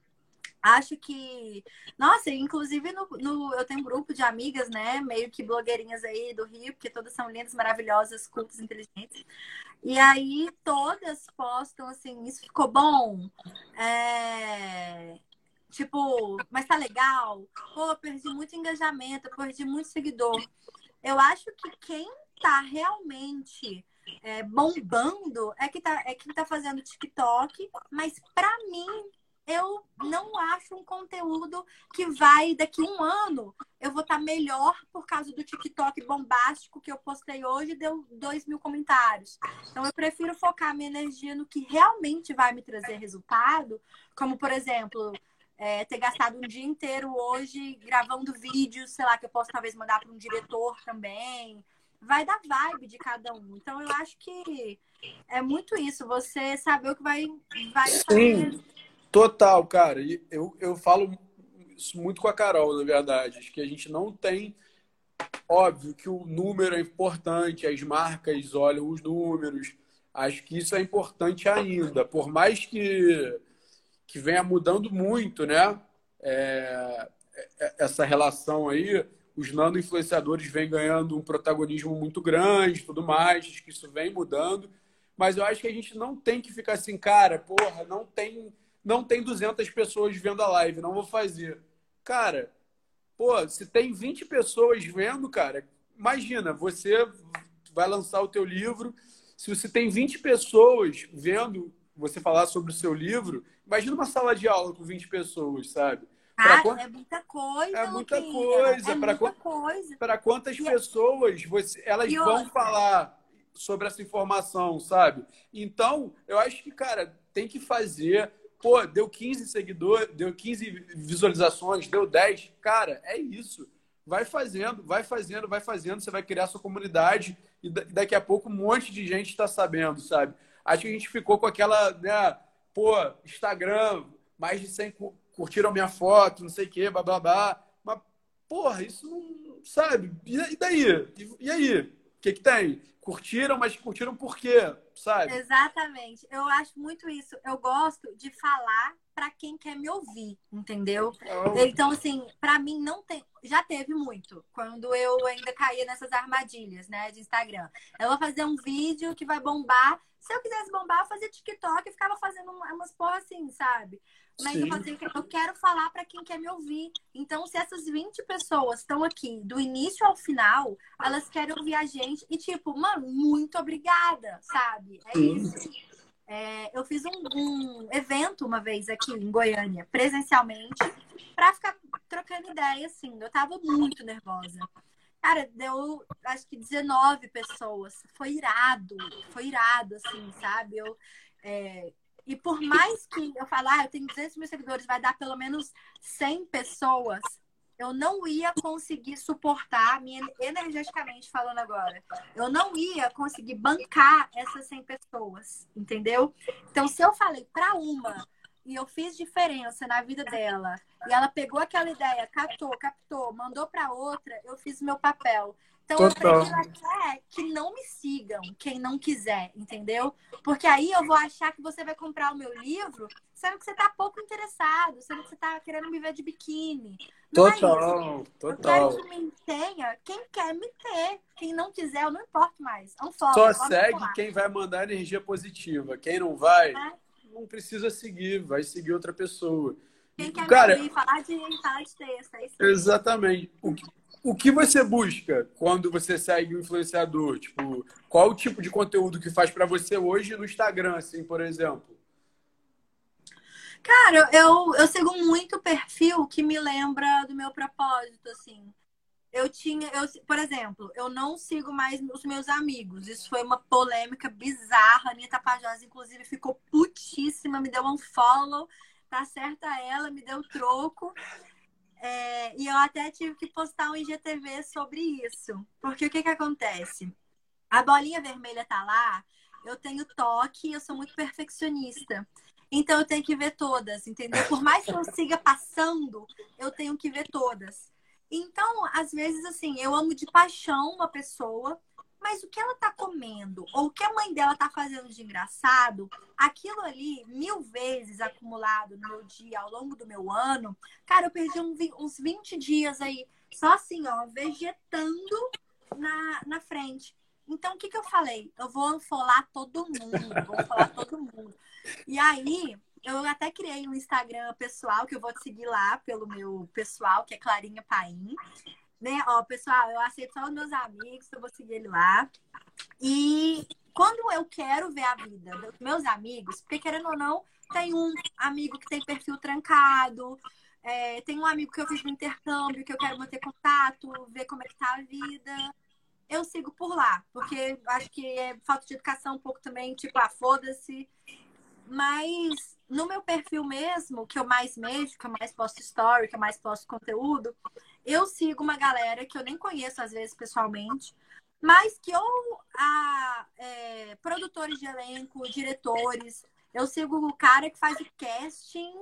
Acho que, nossa, inclusive no, no, eu tenho um grupo de amigas, né, meio que blogueirinhas aí do Rio, porque todas são lindas, maravilhosas, cultas, inteligentes. E aí todas postam assim, isso ficou bom. É... Tipo, mas tá legal? Pô, perdi muito engajamento, perdi muito seguidor. Eu acho que quem tá realmente é, bombando é que tá, é quem tá fazendo TikTok, mas para mim eu não acho um conteúdo que vai daqui um ano eu vou estar tá melhor por causa do TikTok bombástico que eu postei hoje deu dois mil comentários. Então eu prefiro focar minha energia no que realmente vai me trazer resultado, como por exemplo é, ter gastado um dia inteiro hoje gravando vídeos, sei lá, que eu posso talvez mandar para um diretor também. Vai da vibe de cada um. Então eu acho que é muito isso, você saber o que vai, vai Sim, fazer. total, cara. E eu, eu falo isso muito com a Carol, na verdade. Acho que a gente não tem. Óbvio que o número é importante, as marcas olham os números. Acho que isso é importante ainda. Por mais que que venha mudando muito, né? É, é, essa relação aí, os nano influenciadores vêm ganhando um protagonismo muito grande, tudo mais, acho que isso vem mudando, mas eu acho que a gente não tem que ficar assim, cara, porra, não tem, não tem 200 pessoas vendo a live, não vou fazer. Cara, pô, se tem 20 pessoas vendo, cara, imagina, você vai lançar o teu livro, se você tem 20 pessoas vendo você falar sobre o seu livro, imagina uma sala de aula com 20 pessoas, sabe? Ah, quant... é muita coisa. É muita coisa. É para muita coisa. Para quantas e... pessoas você... elas e vão outra. falar sobre essa informação, sabe? Então, eu acho que, cara, tem que fazer. Pô, deu 15 seguidores, deu 15 visualizações, deu 10. Cara, é isso. Vai fazendo, vai fazendo, vai fazendo. Você vai criar sua comunidade e daqui a pouco um monte de gente está sabendo, sabe? Acho que a gente ficou com aquela, né? Pô, Instagram, mais de 100 curtiram minha foto, não sei o quê, blá, blá, blá. Mas, porra, isso não. Sabe? E daí? E aí? O que, que tem? Curtiram, mas curtiram por quê? Sabe? Exatamente. Eu acho muito isso. Eu gosto de falar para quem quer me ouvir, entendeu? É então, assim, para mim não tem. Já teve muito, quando eu ainda caía nessas armadilhas, né, de Instagram. Eu vou fazer um vídeo que vai bombar se eu quisesse bombar, eu fazia TikTok e ficava fazendo umas porra assim, sabe? Mas Sim. eu fazia, eu quero falar para quem quer me ouvir. Então, se essas 20 pessoas estão aqui do início ao final, elas querem ouvir a gente. E, tipo, mano, muito obrigada, sabe? É Sim. isso. É, eu fiz um, um, evento uma vez aqui em Goiânia, presencialmente, para ficar trocando ideia, assim. Eu tava muito nervosa. Cara, deu acho que 19 pessoas. Foi irado. Foi irado, assim, sabe? Eu, é... E por mais que eu falar, ah, eu tenho 200 mil seguidores, vai dar pelo menos 100 pessoas eu não ia conseguir suportar, energeticamente falando agora, eu não ia conseguir bancar essas 100 pessoas, entendeu? Então, se eu falei para uma e eu fiz diferença na vida dela, e ela pegou aquela ideia, captou, captou, mandou para outra, eu fiz meu papel. Então, Total. eu prefiro até que não me sigam, quem não quiser, entendeu? Porque aí eu vou achar que você vai comprar o meu livro, sendo que você tá pouco interessado, sendo que você tá querendo me ver de biquíni. Não total, é total. Eu quero que me tenha quem quer me ter. Quem não quiser, eu não importo mais. É um follow, Só segue quem vai mandar energia positiva. Quem não vai, é. Não precisa seguir, vai seguir outra pessoa. Quem quer Cara, falar de, falar de texto, é isso Exatamente. O que, o que você busca quando você segue o influenciador? Tipo, qual o tipo de conteúdo que faz para você hoje no Instagram, assim, por exemplo? Cara, eu, eu sigo muito perfil que me lembra do meu propósito, assim. Eu tinha, eu, por exemplo, eu não sigo mais os meus amigos. Isso foi uma polêmica bizarra. A Anitta Pajosa, inclusive, ficou putíssima, me deu um follow. Tá certa ela, me deu troco. É, e eu até tive que postar um IGTV sobre isso. Porque o que, que acontece? A bolinha vermelha tá lá, eu tenho toque, eu sou muito perfeccionista. Então eu tenho que ver todas, entendeu? Por mais que eu siga passando, eu tenho que ver todas. Então, às vezes, assim, eu amo de paixão uma pessoa, mas o que ela tá comendo, ou o que a mãe dela tá fazendo de engraçado, aquilo ali, mil vezes acumulado no meu dia, ao longo do meu ano, cara, eu perdi uns 20 dias aí, só assim, ó, vegetando na, na frente. Então, o que, que eu falei? Eu vou falar todo mundo, vou falar todo mundo. E aí, eu até criei um Instagram pessoal, que eu vou te seguir lá pelo meu pessoal, que é Clarinha Paim. Né? Ó, pessoal, eu aceito só os meus amigos, eu vou seguir ele lá. E quando eu quero ver a vida dos meus amigos, porque querendo ou não, tem um amigo que tem perfil trancado, é, tem um amigo que eu fiz no intercâmbio, que eu quero manter contato, ver como é que tá a vida eu sigo por lá, porque acho que é falta de educação um pouco também, tipo, ah, foda-se. Mas no meu perfil mesmo, que eu mais mexo, que eu mais posto story, que eu mais posto conteúdo, eu sigo uma galera que eu nem conheço às vezes pessoalmente, mas que ou a, é, produtores de elenco, diretores, eu sigo o cara que faz o casting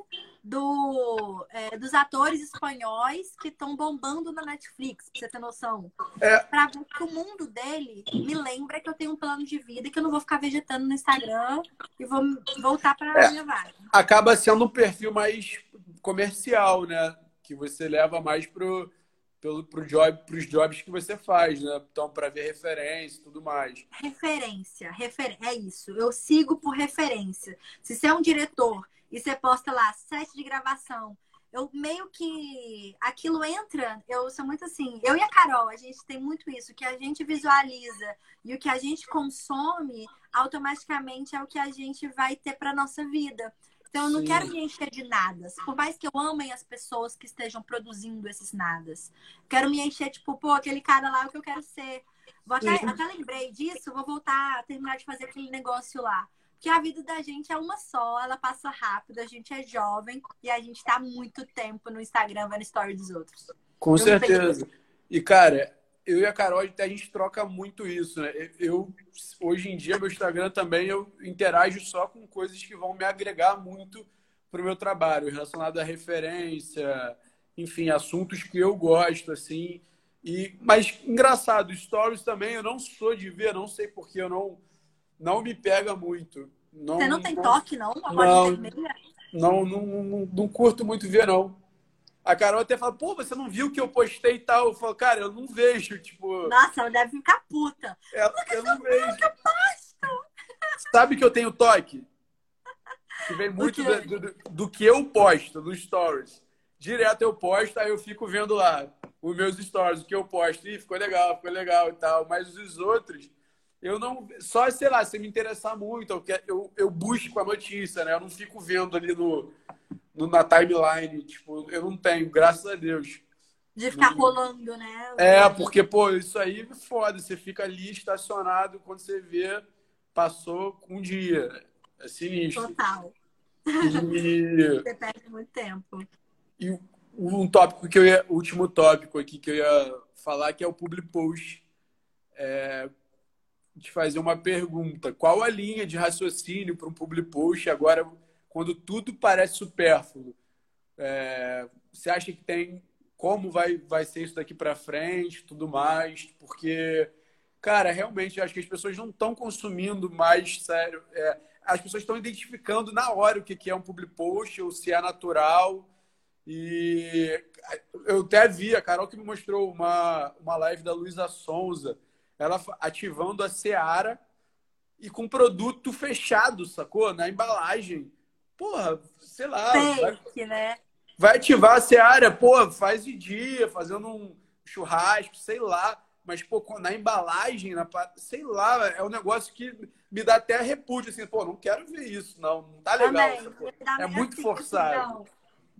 do, é, dos atores espanhóis que estão bombando na Netflix, pra você ter noção. É. Pra ver que o mundo dele me lembra que eu tenho um plano de vida e que eu não vou ficar vegetando no Instagram e vou voltar pra é. minha vaga. Acaba sendo um perfil mais comercial, né? Que você leva mais pro pelo pro job, pros jobs que você faz, né? Então, para ver referência e tudo mais. Referência, refer... é isso. Eu sigo por referência. Se você é um diretor e você posta lá sete de gravação, eu meio que aquilo entra, eu sou muito assim, eu e a Carol, a gente tem muito isso, que a gente visualiza e o que a gente consome automaticamente é o que a gente vai ter para nossa vida. Então eu não Sim. quero me encher de nadas. Por mais que eu amem as pessoas que estejam produzindo esses nadas. Quero me encher, tipo, pô, aquele cara lá é o que eu quero ser. Vou até, até lembrei disso, vou voltar a terminar de fazer aquele negócio lá. Porque a vida da gente é uma só, ela passa rápido, a gente é jovem e a gente tá muito tempo no Instagram vendo story dos outros. Com eu certeza. E, cara, eu e a Carol, a gente troca muito isso, né? Eu, hoje em dia, meu Instagram também, eu interajo só com coisas que vão me agregar muito para o meu trabalho, relacionado à referência, enfim, assuntos que eu gosto, assim. E, mas, engraçado, stories também, eu não sou de ver, não sei porque eu não, não me pega muito. Não, Você não tem não, toque, não? Uma não, não, não, não, não curto muito ver, não. A Carol até fala, pô, você não viu que eu postei e tal? Eu falo, cara, eu não vejo, tipo. Nossa, ela deve ficar puta. É, eu não vejo. Eu posto. Sabe que eu tenho toque? Que vem muito do, do, do, que eu posto nos stories. Direto eu posto, aí eu fico vendo lá os meus stories, o que eu posto. Ih, ficou legal, ficou legal e tal. Mas os outros, eu não. Só, sei lá, se me interessar muito, eu, eu, eu busco a notícia, né? Eu não fico vendo ali no, na timeline. Tipo, eu não tenho, graças a Deus. De ficar rolando, né? É, porque, pô, isso aí é foda. Você fica ali estacionado quando você vê, passou um dia. É sinistro. Total. E, Você perde muito tempo. e um tópico que eu ia, o último tópico aqui que eu ia falar, que é o public post. É, te fazer uma pergunta. Qual a linha de raciocínio para um public post agora, quando tudo parece supérfluo? É, você acha que tem como vai, vai ser isso daqui para frente, tudo mais? Porque, cara, realmente acho que as pessoas não estão consumindo mais, sério. É, as pessoas estão identificando na hora o que que é um public post, ou se é natural. E eu até vi, a Carol que me mostrou uma, uma live da Luísa Sonza, ela ativando a Seara e com produto fechado, sacou? Na embalagem. Porra, sei lá, vai, Fake, né? vai ativar a Seara, pô, faz de dia, fazendo um churrasco, sei lá. Mas, pô, na embalagem, na, sei lá, é um negócio que me dá até repúdio, assim, pô, não quero ver isso, não, não tá legal. Também. É muito forçado. não.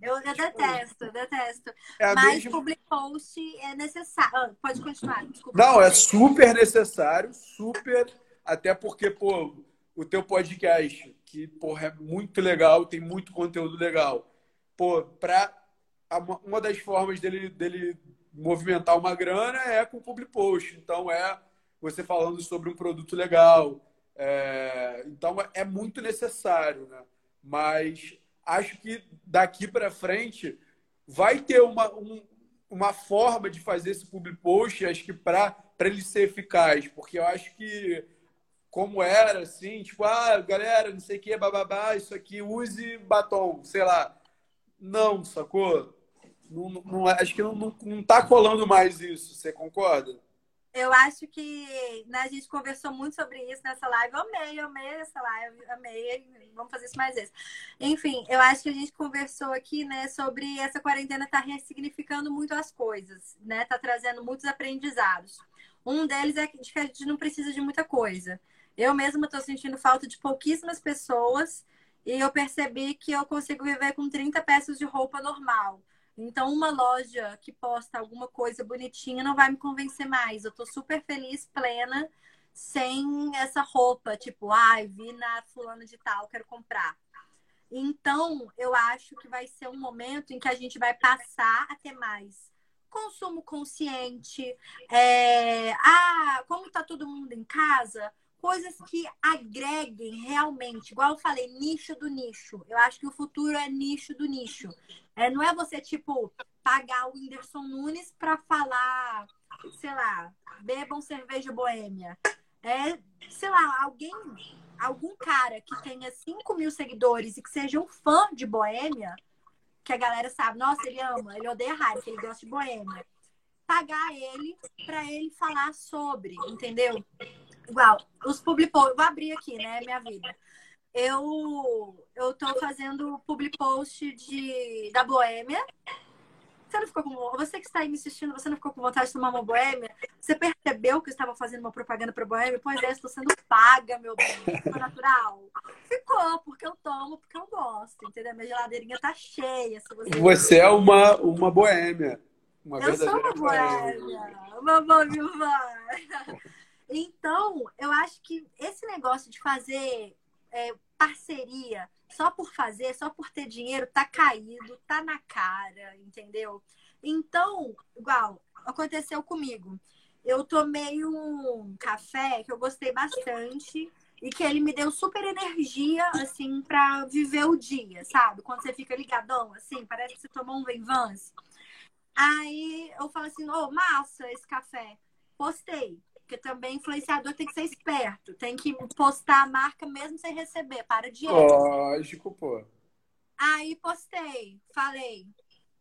Eu, eu detesto, eu detesto. É Mas mesma- public post é necessário. Ah, pode continuar, desculpa. Não, é super necessário, super. Até porque, pô, o teu podcast, que, porra, é muito legal, tem muito conteúdo legal. Pô, pra, uma das formas dele, dele movimentar uma grana é com public post. Então, é você falando sobre um produto legal. É, então, é muito necessário, né? Mas acho que daqui para frente vai ter uma, um- uma forma de fazer esse public post, acho que para ele ser eficaz, porque eu acho que como era assim, tipo, ah, galera, não sei o que, bababá, isso aqui, use batom, sei lá. Não, sacou? Não, não- acho que não, não, não tá colando mais isso, você concorda? Eu acho que né, a gente conversou muito sobre isso nessa live. Eu amei, eu amei essa live, amei. Vamos fazer isso mais vezes. Enfim, eu acho que a gente conversou aqui, né, sobre essa quarentena tá ressignificando muito as coisas, né? Tá trazendo muitos aprendizados. Um deles é que a gente não precisa de muita coisa. Eu mesma estou sentindo falta de pouquíssimas pessoas e eu percebi que eu consigo viver com 30 peças de roupa normal. Então, uma loja que posta alguma coisa bonitinha não vai me convencer mais. Eu tô super feliz, plena, sem essa roupa, tipo, ai, vi na fulana de tal, quero comprar. Então, eu acho que vai ser um momento em que a gente vai passar a ter mais consumo consciente. É... Ah, como tá todo mundo em casa, coisas que agreguem realmente, igual eu falei, nicho do nicho. Eu acho que o futuro é nicho do nicho. É, não é você, tipo, pagar o Whindersson Nunes para falar, sei lá, bebam cerveja boêmia. É, sei lá, alguém, algum cara que tenha 5 mil seguidores e que seja um fã de boêmia, que a galera sabe, nossa, ele ama, ele odeia Heineken, ele gosta de boêmia. Pagar ele para ele falar sobre, entendeu? Igual, os public posts, vou abrir aqui, né, minha vida. Eu eu tô fazendo public post de da Boêmia. Você não ficou com você que está aí me assistindo, você não ficou com vontade de tomar uma Boêmia? Você percebeu que eu estava fazendo uma propaganda para Boêmia? Pois é, estou sendo paga, meu bem. Ficou natural? Ficou, porque eu tomo, porque eu gosto, entendeu? Minha geladeirinha tá cheia. Você... Você é uma, uma boêmia. Uma Eu sou uma verdadeira boêmia, uma boêmia. Então, eu acho que esse negócio de fazer é, parceria só por fazer, só por ter dinheiro, tá caído, tá na cara, entendeu? Então, igual, aconteceu comigo. Eu tomei um café que eu gostei bastante e que ele me deu super energia, assim, pra viver o dia, sabe? Quando você fica ligadão, assim, parece que você tomou um Venvance. Aí eu falo assim, ô, oh, massa esse café. Postei. Porque também influenciador tem que ser esperto. Tem que postar a marca mesmo sem receber. Para de Lógico, pô. Aí postei. Falei.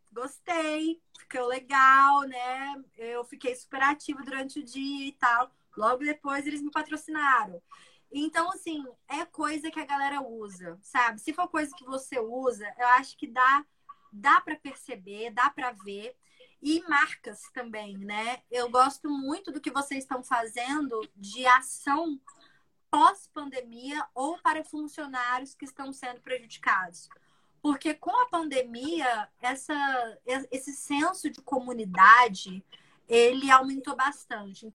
Gostei. Ficou legal, né? Eu fiquei super ativa durante o dia e tal. Logo depois eles me patrocinaram. Então, assim, é coisa que a galera usa, sabe? Se for coisa que você usa, eu acho que dá, dá para perceber, dá para ver e marcas também, né? Eu gosto muito do que vocês estão fazendo de ação pós-pandemia ou para funcionários que estão sendo prejudicados. porque com a pandemia, essa, esse senso de comunidade, ele aumentou bastante.